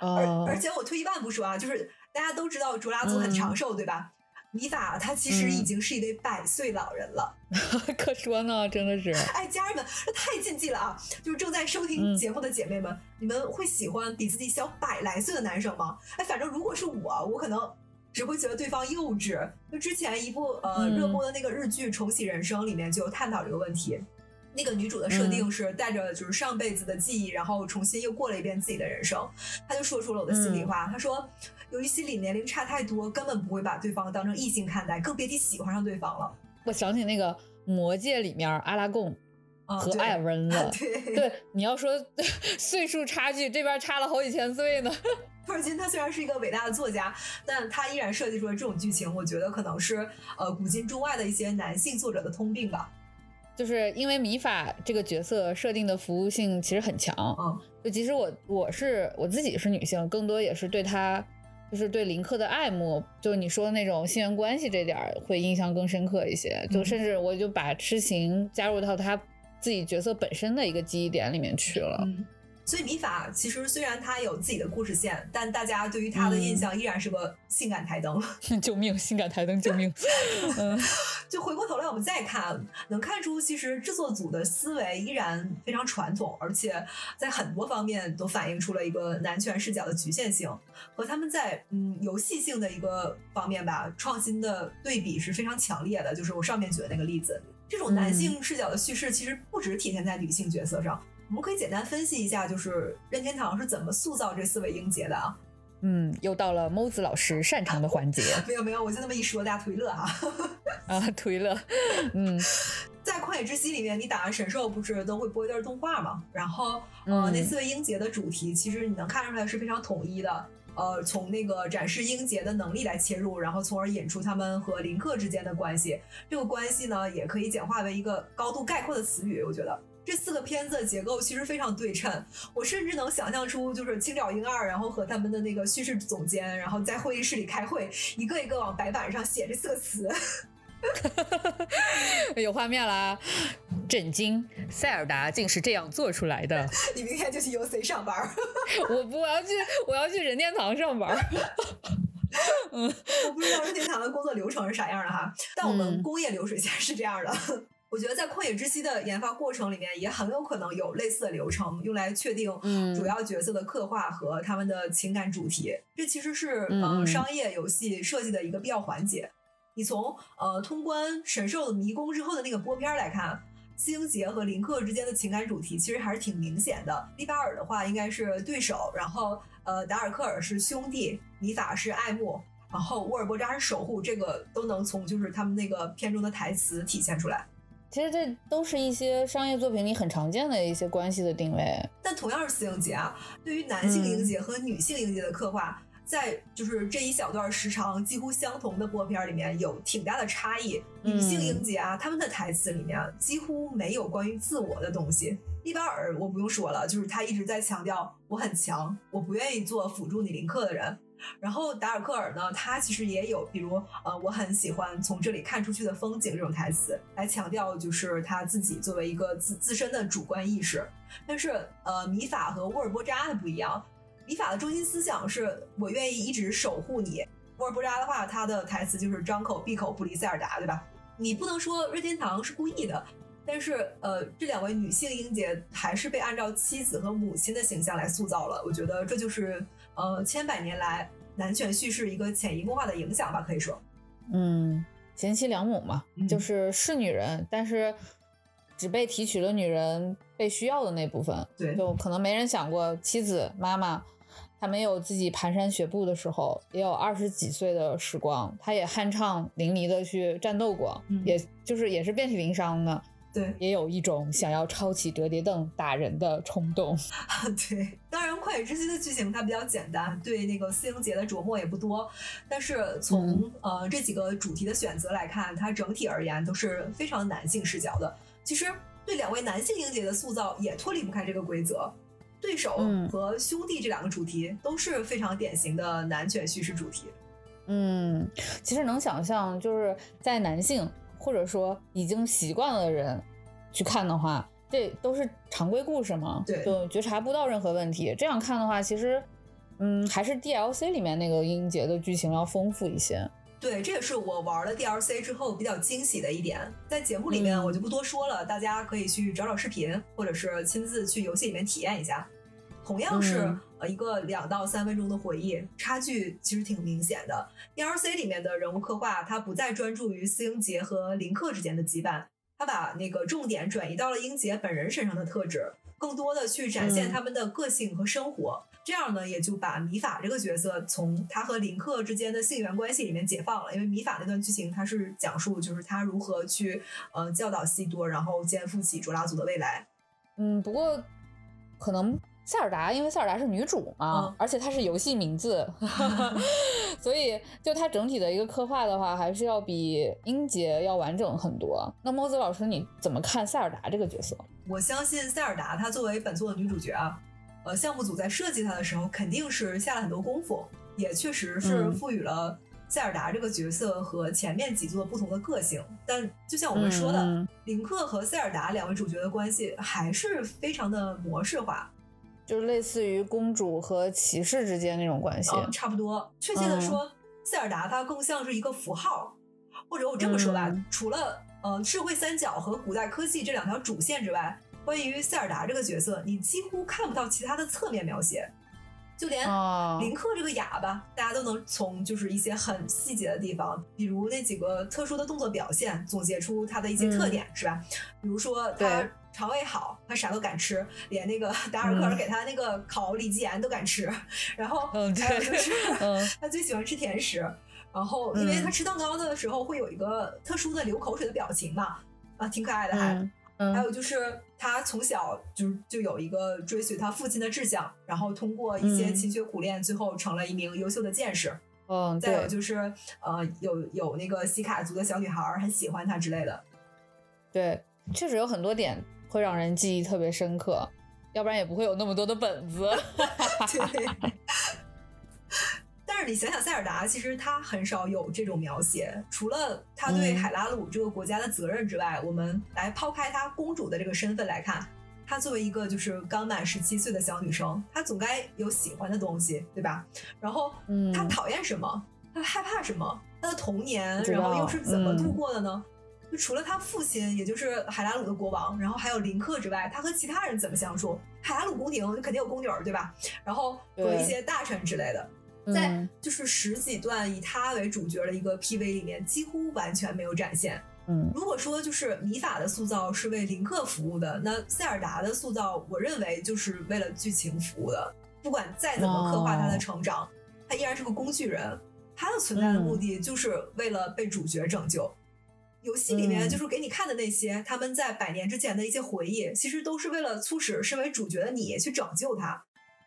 而而且我退一万步说啊，就是大家都知道卓拉族很长寿，对吧？米法他其实已经是一位百岁老人了，可说呢，真的是。哎，家人们，这太禁忌了啊！就是正在收听节目的姐妹们，你们会喜欢比自己小百来岁的男生吗？哎，反正如果是我，我可能只会觉得对方幼稚。就之前一部呃热播的那个日剧《重启人生》里面就有探讨这个问题。那个女主的设定是带着就是上辈子的记忆，然后重新又过了一遍自己的人生。她就说出了我的心里话，她说。由于心理年龄差太多，根本不会把对方当成异性看待，更别提喜欢上对方了。我想起那个《魔戒》里面阿拉贡和艾尔温了。对，你要说 岁数差距，这边差了好几千岁呢。托尔金他虽然是一个伟大的作家，但他依然设计出了这种剧情，我觉得可能是呃古今中外的一些男性作者的通病吧。就是因为米法这个角色设定的服务性其实很强。嗯，就即使我我是我自己是女性，更多也是对她。就是对林克的爱慕，就是你说的那种性缘关系这点会印象更深刻一些。就甚至我就把痴情加入到他自己角色本身的一个记忆点里面去了。所以米法其实虽然他有自己的故事线，但大家对于他的印象依然是个性感台灯。救命！性感台灯，救命！嗯，就回过头来我们再看，能看出其实制作组的思维依然非常传统，而且在很多方面都反映出了一个男权视角的局限性，和他们在嗯游戏性的一个方面吧创新的对比是非常强烈的。就是我上面举的那个例子，这种男性视角的叙事其实不只体现在女性角色上。我们可以简单分析一下，就是任天堂是怎么塑造这四位英杰的啊？嗯，又到了猫子老师擅长的环节。没有没有，我就那么一说，大家推乐哈。啊，推乐。嗯，在旷野之息里面，你打完神兽不是都会播一段动画嘛？然后呃，那四位英杰的主题，其实你能看出来是非常统一的。呃，从那个展示英杰的能力来切入，然后从而引出他们和林克之间的关系。这个关系呢，也可以简化为一个高度概括的词语，我觉得。这四个片子的结构其实非常对称，我甚至能想象出，就是青沼英二，然后和他们的那个叙事总监，然后在会议室里开会，一个一个往白板上写这四个词，有画面啦！震惊，塞尔达竟是这样做出来的！你明天就去 UC 上班？我不，我要去，我要去任天堂上班。嗯，我不知道任天堂的工作流程是啥样的哈，但我们工业流水线是这样的。我觉得在旷野之息的研发过程里面，也很有可能有类似的流程，用来确定主要角色的刻画和他们的情感主题。这其实是呃商业游戏设计的一个必要环节。你从呃通关神兽的迷宫之后的那个播片来看，斯英杰和林克之间的情感主题其实还是挺明显的。利巴尔的话应该是对手，然后呃达尔克尔是兄弟，米法是爱慕。然后沃尔波扎是守护，这个都能从就是他们那个片中的台词体现出来。其实这都是一些商业作品里很常见的一些关系的定位。但同样是四英杰啊，对于男性英杰和女性英杰的刻画，在就是这一小段时长几乎相同的播片里面有挺大的差异。女性英杰啊，他们的台词里面几乎没有关于自我的东西。利巴尔我不用说了，就是他一直在强调我很强，我不愿意做辅助你林克的人。然后达尔克尔呢，他其实也有，比如呃，我很喜欢从这里看出去的风景这种台词，来强调就是他自己作为一个自自身的主观意识。但是呃，米法和沃尔波扎的不一样，米法的中心思想是我愿意一直守护你。沃尔波扎的话，他的台词就是张口闭口不离塞尔达，对吧？你不能说任天堂是故意的，但是呃，这两位女性英杰还是被按照妻子和母亲的形象来塑造了。我觉得这就是呃，千百年来。男权叙事一个潜移默化的影响吧，可以说，嗯，贤妻良母嘛，就是是女人，但是只被提取了女人被需要的那部分，对，就可能没人想过妻子妈妈，她没有自己蹒跚学步的时候，也有二十几岁的时光，她也酣畅淋漓的去战斗过，也就是也是遍体鳞伤的。对，也有一种想要抄起折叠凳打人的冲动。对，当然《旷野之息》的剧情它比较简单，对那个四英杰的琢磨也不多。但是从呃这几个主题的选择来看，它整体而言都是非常男性视角的。其实对两位男性英杰的塑造也脱离不开这个规则。对手和兄弟这两个主题都是非常典型的男权叙事主题。嗯，其实能想象就是在男性。或者说已经习惯了的人去看的话，这都是常规故事嘛，对，就觉察不到任何问题。这样看的话，其实，嗯，还是 DLC 里面那个音节的剧情要丰富一些。对，这也是我玩了 DLC 之后比较惊喜的一点。在节目里面我就不多说了，大家可以去找找视频，或者是亲自去游戏里面体验一下。同样是呃一个两到三分钟的回忆，差距其实挺明显的。DLC 里面的人物刻画，它不再专注于斯英杰和林克之间的羁绊，他把那个重点转移到了英杰本人身上的特质，更多的去展现他们的个性和生活。这样呢，也就把米法这个角色从他和林克之间的性缘关系里面解放了。因为米法那段剧情，他是讲述就是他如何去呃教导西多，然后肩负起卓拉族的未来。嗯，不过可能。塞尔达，因为塞尔达是女主嘛，而且它是游戏名字，所以就它整体的一个刻画的话，还是要比英杰要完整很多。那莫子老师，你怎么看塞尔达这个角色？我相信塞尔达她作为本作的女主角啊，呃，项目组在设计她的时候肯定是下了很多功夫，也确实是赋予了塞尔达这个角色和前面几座不同的个性。但就像我们说的，林克和塞尔达两位主角的关系还是非常的模式化。就是类似于公主和骑士之间那种关系，差不多。确切的说，塞尔达它更像是一个符号，或者我这么说吧，除了呃智慧三角和古代科技这两条主线之外，关于塞尔达这个角色，你几乎看不到其他的侧面描写。就连林克这个哑巴，大家都能从就是一些很细节的地方，比如那几个特殊的动作表现，总结出他的一些特点，是吧？比如说他肠胃好，他啥都敢吃，连那个 达尔克尔给他那个烤里脊盐都敢吃。然后还有就是 他最喜欢吃甜食，然后因为他吃蛋糕的时候会有一个特殊的流口水的表情嘛，啊，挺可爱的还。还有就是他从小就就有一个追随他父亲的志向，然后通过一些勤学苦练，最后成了一名优秀的剑士。嗯，再有就是呃，有有那个西卡族的小女孩很喜欢他之类的。对，确实有很多点会让人记忆特别深刻，要不然也不会有那么多的本子。对。但是你想想，塞尔达其实他很少有这种描写，除了他对海拉鲁这个国家的责任之外，我们来抛开他公主的这个身份来看，她作为一个就是刚满十七岁的小女生，她总该有喜欢的东西，对吧？然后，嗯她讨厌什么？她害怕什么？她的童年，然后又是怎么度过的呢？就除了他父亲，也就是海拉鲁的国王，然后还有林克之外，他和其他人怎么相处？海拉鲁宫廷肯定有宫女，对吧？然后和一些大臣之类的。在就是十几段以他为主角的一个 PV 里面，几乎完全没有展现。嗯，如果说就是米法的塑造是为林克服务的，那塞尔达的塑造，我认为就是为了剧情服务的。不管再怎么刻画他的成长，他依然是个工具人。他的存在的目的就是为了被主角拯救。游戏里面嗯就是给你看的那些他们在百年之前的一些回忆，其实都是为了促使身为主角的你去拯救他。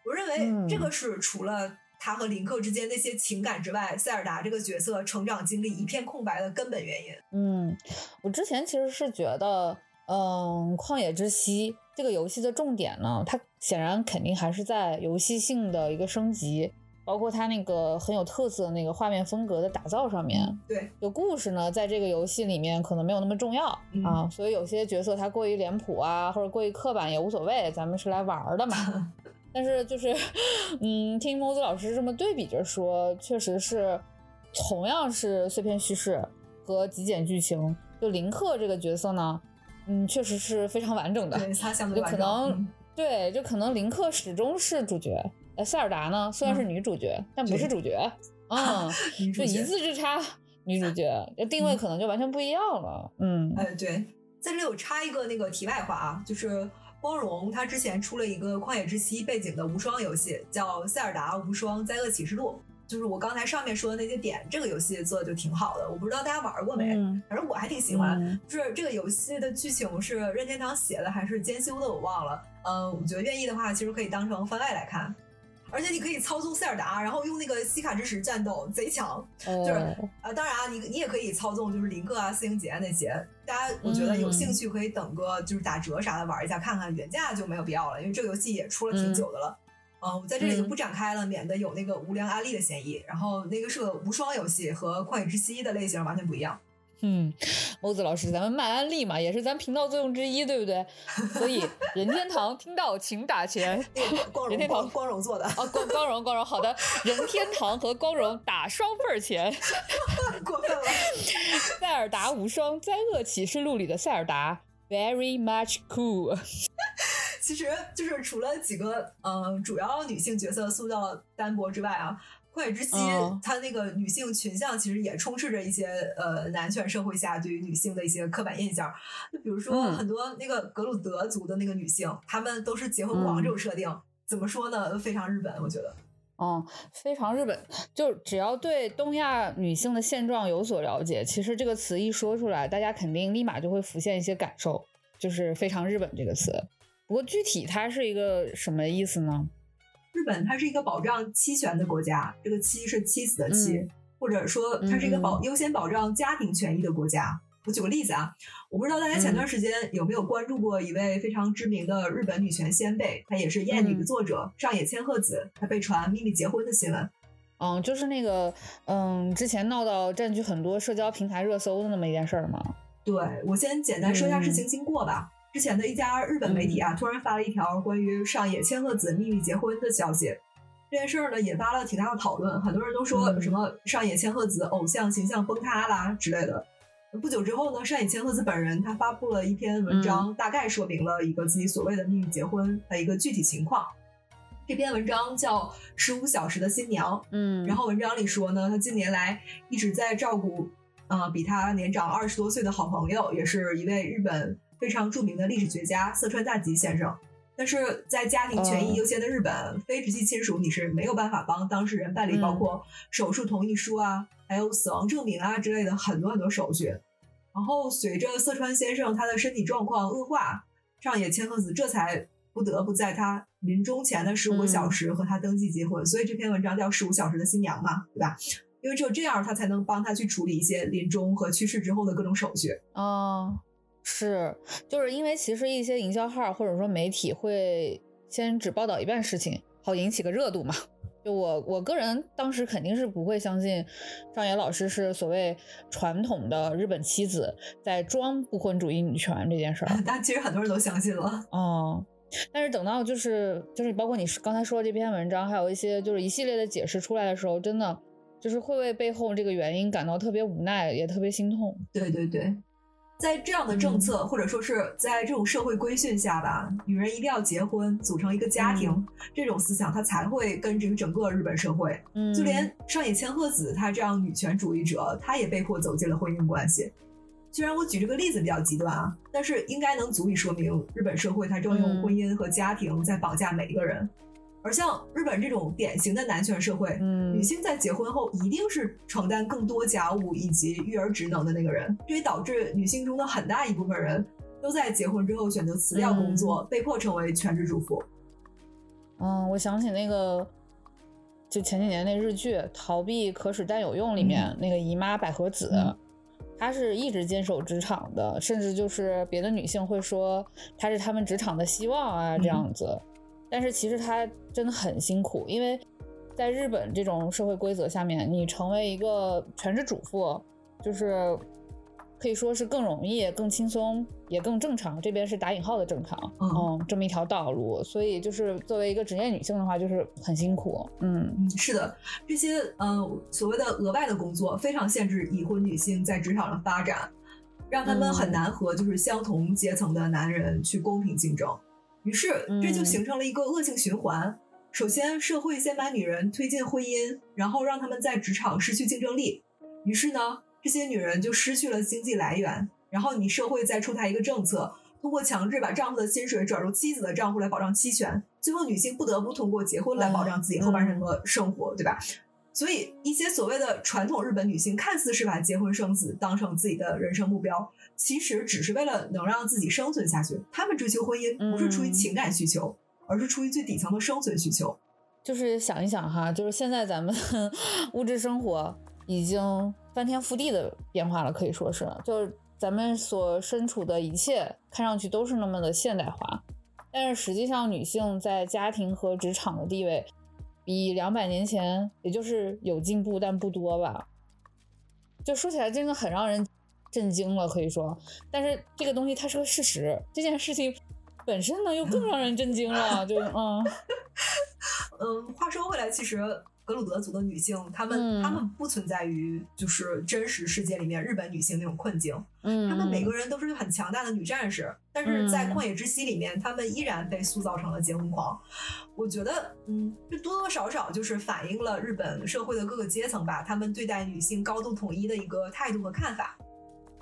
我认为嗯这个是除了他和林克之间那些情感之外，塞尔达这个角色成长经历一片空白的根本原因。嗯，我之前其实是觉得，嗯，《旷野之息》这个游戏的重点呢，它显然肯定还是在游戏性的一个升级，包括它那个很有特色的那个画面风格的打造上面。对，有故事呢，在这个游戏里面可能没有那么重要、嗯啊，所以有些角色他过于脸谱啊，或者过于刻板也无所谓，咱们是来玩儿的嘛。但是就是，嗯，听 मो 子老师这么对比着说，确实是同样是碎片叙事和极简剧情，就林克这个角色呢，嗯，确实是非常完整的。对，他相对就完整。可能、嗯对，就可能林克始终是主角，呃，塞尔达呢虽然是女主角，但不是主角，嗯，就一字之差，女主角就定位嗯可能就完全不一样了，嗯哎，对，在这里我插一个那个题外话啊，就是光荣他之前出了一个旷野之息背景的无双游戏，叫《塞尔达无双灾厄启示录》。就是我刚才上面说的那些点，这个游戏做的就挺好的。我不知道大家玩过没，嗯反正我还挺喜欢。嗯就是这个游戏的剧情是任天堂写的还是监修的，我忘了。嗯，我觉得愿意的话，其实可以当成番外来看。而且你可以操纵塞尔达，然后用那个西卡之石战斗，贼强。就是哦啊，当然啊，你你也可以操纵就是林克啊、四英杰那些。大家我觉得有嗯兴趣可以等个就是打折啥的玩一下看看，原价就没有必要了，因为这个游戏也出了挺久的了。嗯，我在这里就不展开了，免得有那个无良安利的嫌疑。然后那个是个无双游戏，和旷野之息的类型完全不一样。嗯，मो 子老师，咱们卖安利嘛，也是咱频道作用之一，对不对？所以 任天堂听到请打钱。任天堂荣光光荣做的，哦，光光荣光荣，好的，任天堂和光荣打双份儿钱。过分了。塞尔达无双灾厄启示录里的塞尔达，very much cool。其实就是除了几个嗯、呃主要女性角色塑造单薄之外啊，《之息》嗯它那个女性群像其实也充斥着一些呃男权社会下对于女性的一些刻板印象。就比如说嗯很多那个格鲁德族的那个女性，她们都是结婚狂嗯这种设定，怎么说呢？非常日本，我觉得。嗯，非常日本，就只要对东亚女性的现状有所了解，其实这个词一说出来，大家肯定立马就会浮现一些感受，就是非常日本这个词。不过具体它是一个什么意思呢？日本它是一个保障妻权的国家，这个妻是妻子的妻，嗯或者说它是一个保、嗯优先保障家庭权益的国家。我举个例子啊，我不知道大家前段时间有没有关注过一位非常知名的日本女权先辈，她也是《厌女》的嗯作者、上野千鹤子，她被传秘密结婚的新闻。嗯，就是那个，嗯，之前闹到占据很多社交平台热搜的那么一件事儿嘛。对我先简单说一下事嗯情经过吧。之前的一家日本媒体啊，突然发了一条关于上野千鹤子秘密结婚的消息。这件事儿呢，引发了挺大的讨论，很多人都说嗯什么上野千鹤子偶像形象崩塌啦之类的。不久之后呢，上野千鹤子本人他发布了一篇文章，大概说明了一个自己所谓的秘密结婚的一个具体情况。这篇文章叫《十五小时的新娘》，嗯然后文章里说呢，他近年来一直在照顾，呃，比他年长二十多岁的好朋友，也是一位日本非常著名的历史学家色川大吉先生。但是在家庭权益优先的日本，非直系亲属你是没有办法帮当事人办理嗯包括手术同意书啊，还有死亡证明啊之类的很多很多手续。然后随着色川先生他的身体状况恶化，上野千鹤子这才不得不在他临终前的十五个小嗯时和他登记结婚，所以这篇文章叫《十五小时的新娘》嘛，对吧？因为只有这样，他才能帮他去处理一些临终和去世之后的各种手续。啊，是，就是因为其实一些营销号或者说媒体会先只报道一半事情，好引起个热度嘛。就我我个人当时肯定是不会相信张野老师是所谓传统的日本妻子在装不婚主义女权这件事儿。但其实很多人都相信了。哦，但是等到就是就是包括你刚才说的这篇文章，还有一些就是一系列的解释出来的时候，真的就是会为背后这个原因感到特别无奈，也特别心痛。对对对，在这样的政策、或者说是在这种社会规训下吧，女人一定要结婚，组成一个家庭，嗯这种思想它才会根植于整个日本社会。嗯，就连上野千鹤子她这样女权主义者，她也被迫走进了婚姻关系。虽然我举这个例子比较极端啊，但是应该能足以说明日本社会它正用嗯婚姻和家庭在绑架每一个人。而像日本这种典型的男权社会，嗯女性在结婚后一定是承担更多家务以及育儿职能的那个人，这也导致女性中的很大一部分人都在结婚之后选择辞掉工作，被迫成为全职主妇。嗯，我想起那个，就前几年那日剧《逃避可耻但有用》里面、那个姨妈百合子，嗯她是一直坚守职场的，甚至就是别的女性会说她是他们职场的希望啊这样子。但是其实她真的很辛苦，因为在日本这种社会规则下面，你成为一个全职主妇，就是可以说是更容易、更轻松，也更正常。这边是打引号的正常，嗯这么一条道路。所以就是作为一个职业女性的话，就是很辛苦。嗯嗯，是的，这些呃所谓的额外的工作非常限制已婚女性在职场上发展，让他们很难和就是相同阶层的男人去公平竞争。于是这就嗯形成了一个恶性循环。首先，社会先把女人推进婚姻，然后让她们在职场失去竞争力。于是呢，这些女人就失去了经济来源。然后你社会再出台一个政策，通过强制把丈夫的薪水转入妻子的账户来保障期权，最后女性不得不通过结婚来保障自己后半生的生活，对吧？所以一些所谓的传统日本女性，看似是把结婚生子当成自己的人生目标，其实只是为了能让自己生存下去。她们追求婚姻不是出于嗯情感需求，而是出于最底层的生存需求。就是想一想哈，就是现在咱们 物质生活已经翻天覆地的变化了，可以说是，就是咱们所身处的一切看上去都是那么的现代化，但是实际上女性在家庭和职场的地位比两百年前，也就是有进步，但不多吧。就说起来真的很让人震惊了，可以说，但是这个东西它是个事实，这件事情本身呢又更让人震惊了，就嗯。嗯，话说回来，其实格鲁德族的女性，她们、嗯她们不存在于就是真实世界里面日本女性那种困境，嗯，她们每个人都是很强大的女战士，但是在嗯旷野之息里面，她们依然被塑造成了结婚狂。我觉得，嗯，这多多少少就是反映了日本社会的各个阶层吧，他们对待女性高度统一的一个态度和看法。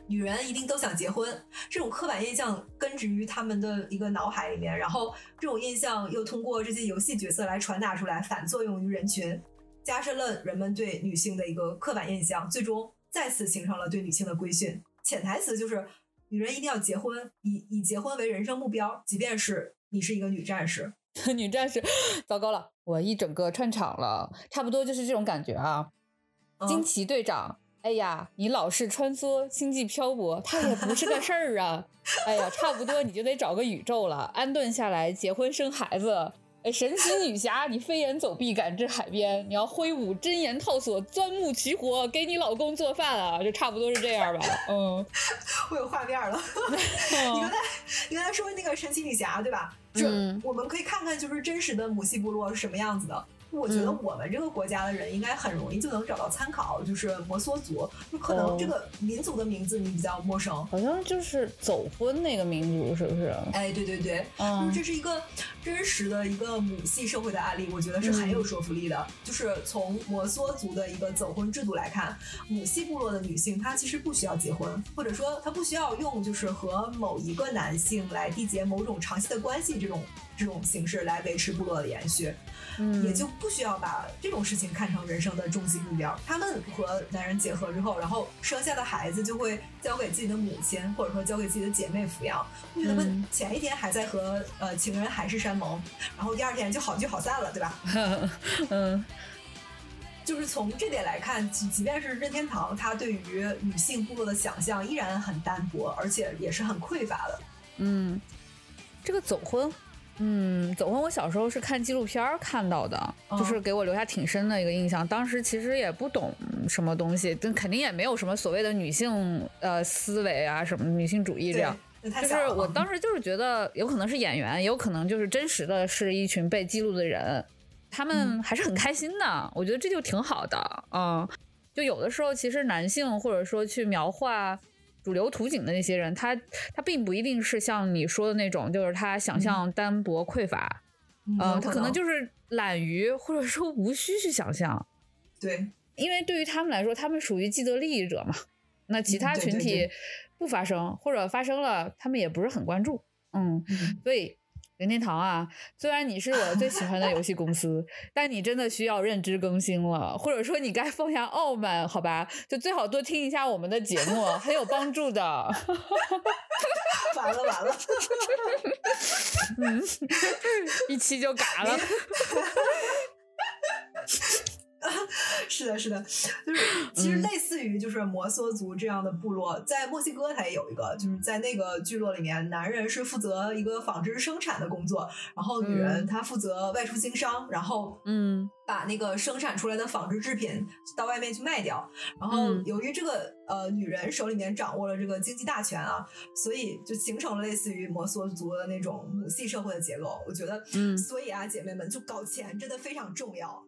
女人一定都想结婚，这种刻板印象根植于他们的一个脑海里面，然后这种印象又通过这些游戏角色来传达出来，反作用于人群，加深了人们对女性的一个刻板印象，最终再次形成了对女性的规训。潜台词就是，女人一定要结婚，以以结婚为人生目标，即便是你是一个女战士。女战士，糟糕了，我一整个串场了，差不多就是这种感觉啊。嗯惊奇队长，哎呀，你老是穿梭星际漂泊，它也不是个事儿啊。哎呀，差不多你就得找个宇宙了，安顿下来，结婚生孩子。哎，神奇女侠，你飞檐走壁赶至海边，你要挥舞真言套索，钻木取火，给你老公做饭啊，就差不多是这样吧。嗯，我有画面了。你刚才你刚才说那个神奇女侠对吧？就、嗯我们可以看看就是真实的母系部落是什么样子的。我觉得嗯我们这个国家的人应该很容易就能找到参考，就是摩梭族，就可能哦这个民族的名字你比较陌生。好像就是走婚那个民族，是不是？哎，对对对，嗯就是这是一个真实的一个母系社会的案例，我觉得是很有说服力的。就是从摩梭族的一个走婚制度来看，母系部落的女性她其实不需要结婚，或者说她不需要用就是和某一个男性来缔结某种长期的关系这种这种形式来维持部落的延续。嗯，也就不需要把这种事情看成人生的终极目标。他们和男人结合之后，然后生下的孩子就会交给自己的母亲，或者说交给自己的姐妹抚养。或许他们嗯前一天还在和呃情人海誓山盟，然后第二天就好聚好散了，对吧？嗯就是从这点来看，即即便是任天堂，它对于女性部落的想象依然很单薄，而且也是很匮乏的。嗯，这个走婚，嗯，走婚，我小时候是看纪录片儿看到的，哦就是给我留下挺深的一个印象。当时其实也不懂什么东西，但肯定也没有什么所谓的女性呃思维啊，什么女性主义这样。，就是。我当时就是觉得，有可能是演员，也有可能就是真实的是一群被记录的人，他们嗯还是很开心的。我觉得这就挺好的，嗯，就有的时候其实男性或者说去描画主流图景的那些人，他他并不一定是像你说的那种，就是他想象单薄匮乏，嗯，他可能就是懒于或者说无需去想象，对，因为对于他们来说，他们属于既得利益者嘛。那其嗯他群体不发生，或者发生了，他们也不是很关注。嗯，嗯所以任天堂啊，虽然你是我最喜欢的游戏公司，但你真的需要认知更新了，或者说你该放下傲慢，好吧？就最好多听一下我们的节目，很有帮助的。完了完了，嗯，一期就嘎了。是的，是的，就是其实类似于就是摩梭族这样的部落，在墨西哥它也有一个，就是在那个聚落里面，男人是负责一个纺织生产的工作，然后女人她负责外出经商，然后嗯，把那个生产出来的纺织制品到外面去卖掉。然后由于这个呃女人手里面掌握了这个经济大权啊，所以就形成了类似于摩梭族的那种母系社会的结构。我觉得，嗯所以啊，姐妹们，就搞钱真的非常重要。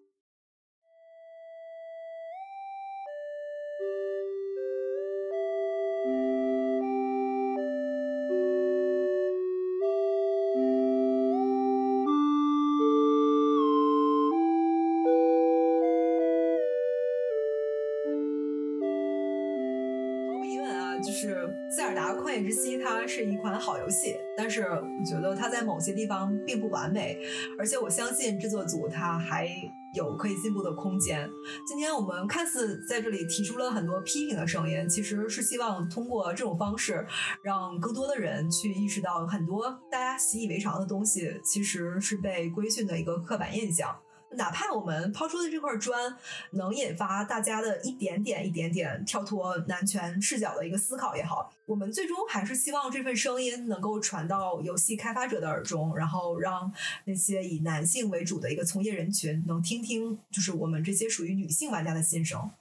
是一款好游戏，但是我觉得它在某些地方并不完美，而且我相信制作组它还有可以进步的空间。今天我们看似在这里提出了很多批评的声音，其实是希望通过这种方式，让更多的人去意识到很多大家习以为常的东西，其实是被规训的一个刻板印象。哪怕我们抛出的这块砖能引发大家的一点点、一点点跳脱男权视角的一个思考也好，我们最终还是希望这份声音能够传到游戏开发者的耳中，然后让那些以男性为主的一个从业人群能听听，就是我们这些属于女性玩家的心声，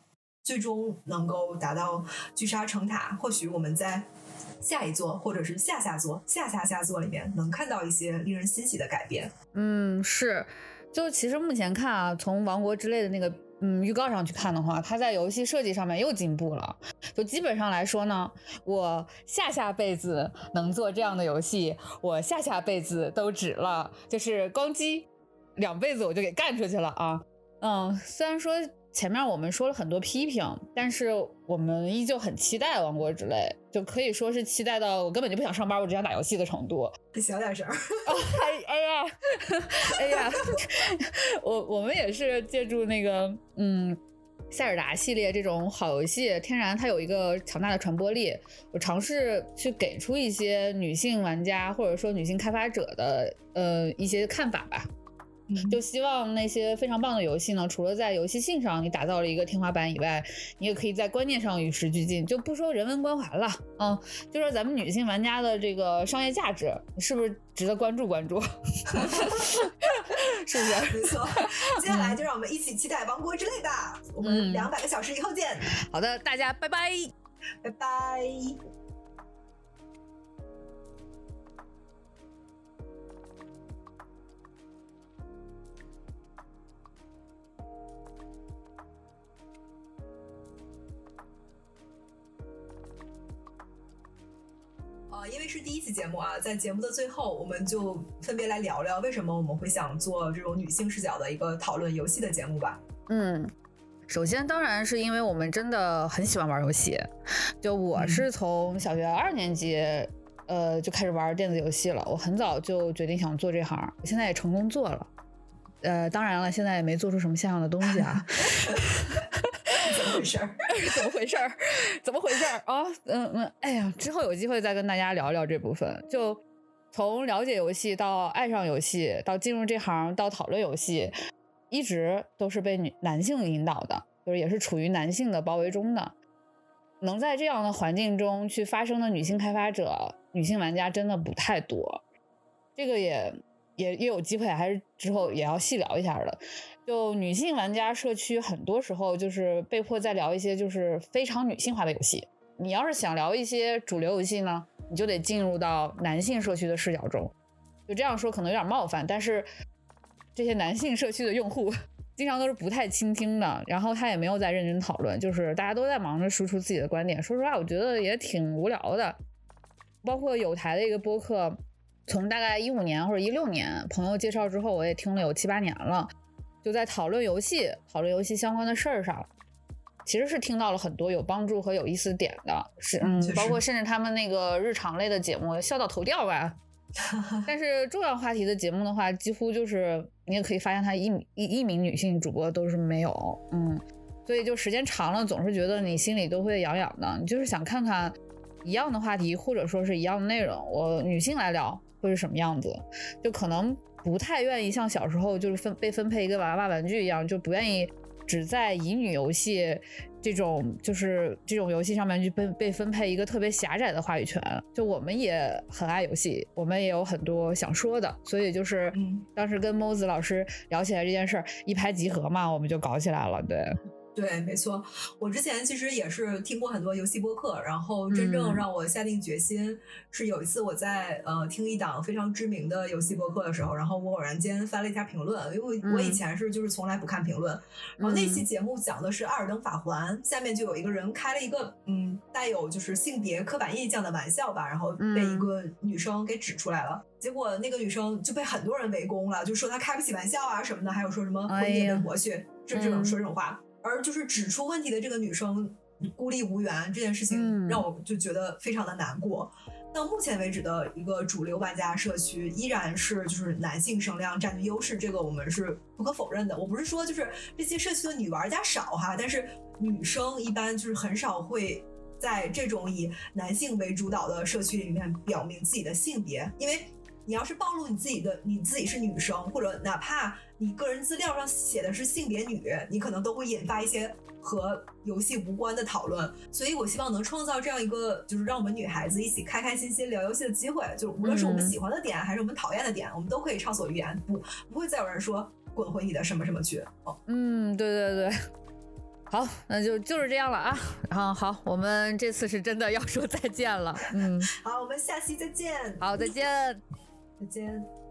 最终能够达到聚沙成塔。或许我们在下一座或者是下下座、下下下座里面能看到一些令人欣喜的改变。嗯，是。就其实目前看啊，从《王国之泪》的那个嗯预告上去看的话，它在游戏设计上面又进步了。就基本上来说呢，我下下辈子能做这样的游戏，我下下辈子都值了。就是光机，两辈子我就给干出去了啊。嗯，虽然说前面我们说了很多批评，但是我们依旧很期待《王国之泪》，就可以说是期待到我根本就不想上班，我只想打游戏的程度。你小点声儿。哎 哎呀，哎呀，我我们也是借助那个嗯。塞尔达系列这种好游戏，天然它有一个强大的传播力。我尝试去给出一些女性玩家或者说女性开发者的呃一些看法吧。就希望那些非常棒的游戏呢，除了在游戏性上你打造了一个天花板以外，你也可以在观念上与时俱进。就不说人文关怀了，嗯，就说咱们女性玩家的这个商业价值是不是值得关注关注？是不是？没错。接下来就让我们一起期待《王国之泪》吧。我们两百个小时以后见。好的，大家拜拜，拜拜。呃，因为是第一期节目啊，在节目的最后，我们就分别来聊聊为什么我们会想做这种女性视角的一个讨论游戏的节目吧。嗯，首先当然是因为我们真的很喜欢玩游戏，就我是从小学二年级，呃就开始玩电子游戏了。我很早就决定想做这行，我现在也成功做了。呃，当然了，现在也没做出什么像样的东西啊。回事儿？怎么回事儿？怎么回事儿啊？嗯嗯，哎呀，之后有机会再跟大家聊聊这部分。就从了解游戏到爱上游戏，到进入这行，到讨论游戏，一直都是被女男性引导的，就是也是处于男性的包围中的。能在这样的环境中去发声的女性开发者、女性玩家真的不太多。这个也也也有机会，还是之后也要细聊一下的。就女性玩家社区，很多时候就是被迫在聊一些就是非常女性化的游戏。你要是想聊一些主流游戏呢，你就得进入到男性社区的视角中。就这样说可能有点冒犯，但是这些男性社区的用户经常都是不太倾听的，然后他也没有在认真讨论，就是大家都在忙着输出自己的观点。说实话，我觉得也挺无聊的。包括有台的一个播客，从大概一五年或者一六年朋友介绍之后，我也听了有七八年了。就在讨论游戏、讨论游戏相关的事儿上，其实是听到了很多有帮助和有意思点的，是嗯，包括甚至他们那个日常类的节目笑到头掉吧，但是重要话题的节目的话，几乎就是你也可以发现，他一一一名女性主播都是没有，嗯，所以就时间长了，总是觉得你心里都会痒痒的。你就是想看看一样的话题，或者说是一样的内容，我女性来聊会是什么样子，就可能不太愿意像小时候就是分被分配一个娃娃玩具一样，就不愿意只在乙女游戏。这种就是这种游戏上面就被被分配一个特别狭窄的话语权，就我们也很爱游戏，我们也有很多想说的，所以就是当时跟猫子老师聊起来这件事儿，一拍即合嘛，我们就搞起来了，对。对，没错，我之前其实也是听过很多游戏播客，然后真正让我下定决心是有一次我在呃听一档非常知名的游戏播客的时候，然后我偶然间翻了一下评论，因为我以前是就是从来不看评论，然后那期节目讲的是《艾尔登法环》，下面就有一个人开了一个嗯带有就是性别刻板印象的玩笑吧，然后被一个女生给指出来了，结果那个女生就被很多人围攻了，就说她开不起玩笑啊什么的，还有说什么婚姻的魔去，就这种说这种话。而就是指出问题的这个女生孤立无援这件事情，让我就觉得非常的难过。到目前为止的一个主流玩家社区，依然是就是男性声量占据优势，这个我们是不可否认的。我不是说就是这些社区的女玩家少哈，但是女生一般就是很少会在这种以男性为主导的社区里面表明自己的性别，因为。你要是暴露你自己的，你自己是女生，或者哪怕你个人资料上写的是性别女，你可能都会引发一些和游戏无关的讨论。所以我希望能创造这样一个，就是让我们女孩子一起开开心心聊游戏的机会。就无论是我们喜欢的点，还是我们讨厌的点，我们都可以畅所欲言，不不会再有人说滚回你的什么什么去。哦，嗯，对对对，好，那就就是这样了啊。然后好，我们这次是真的要说再见了。嗯，好，我们下期再见。好，再见。再见。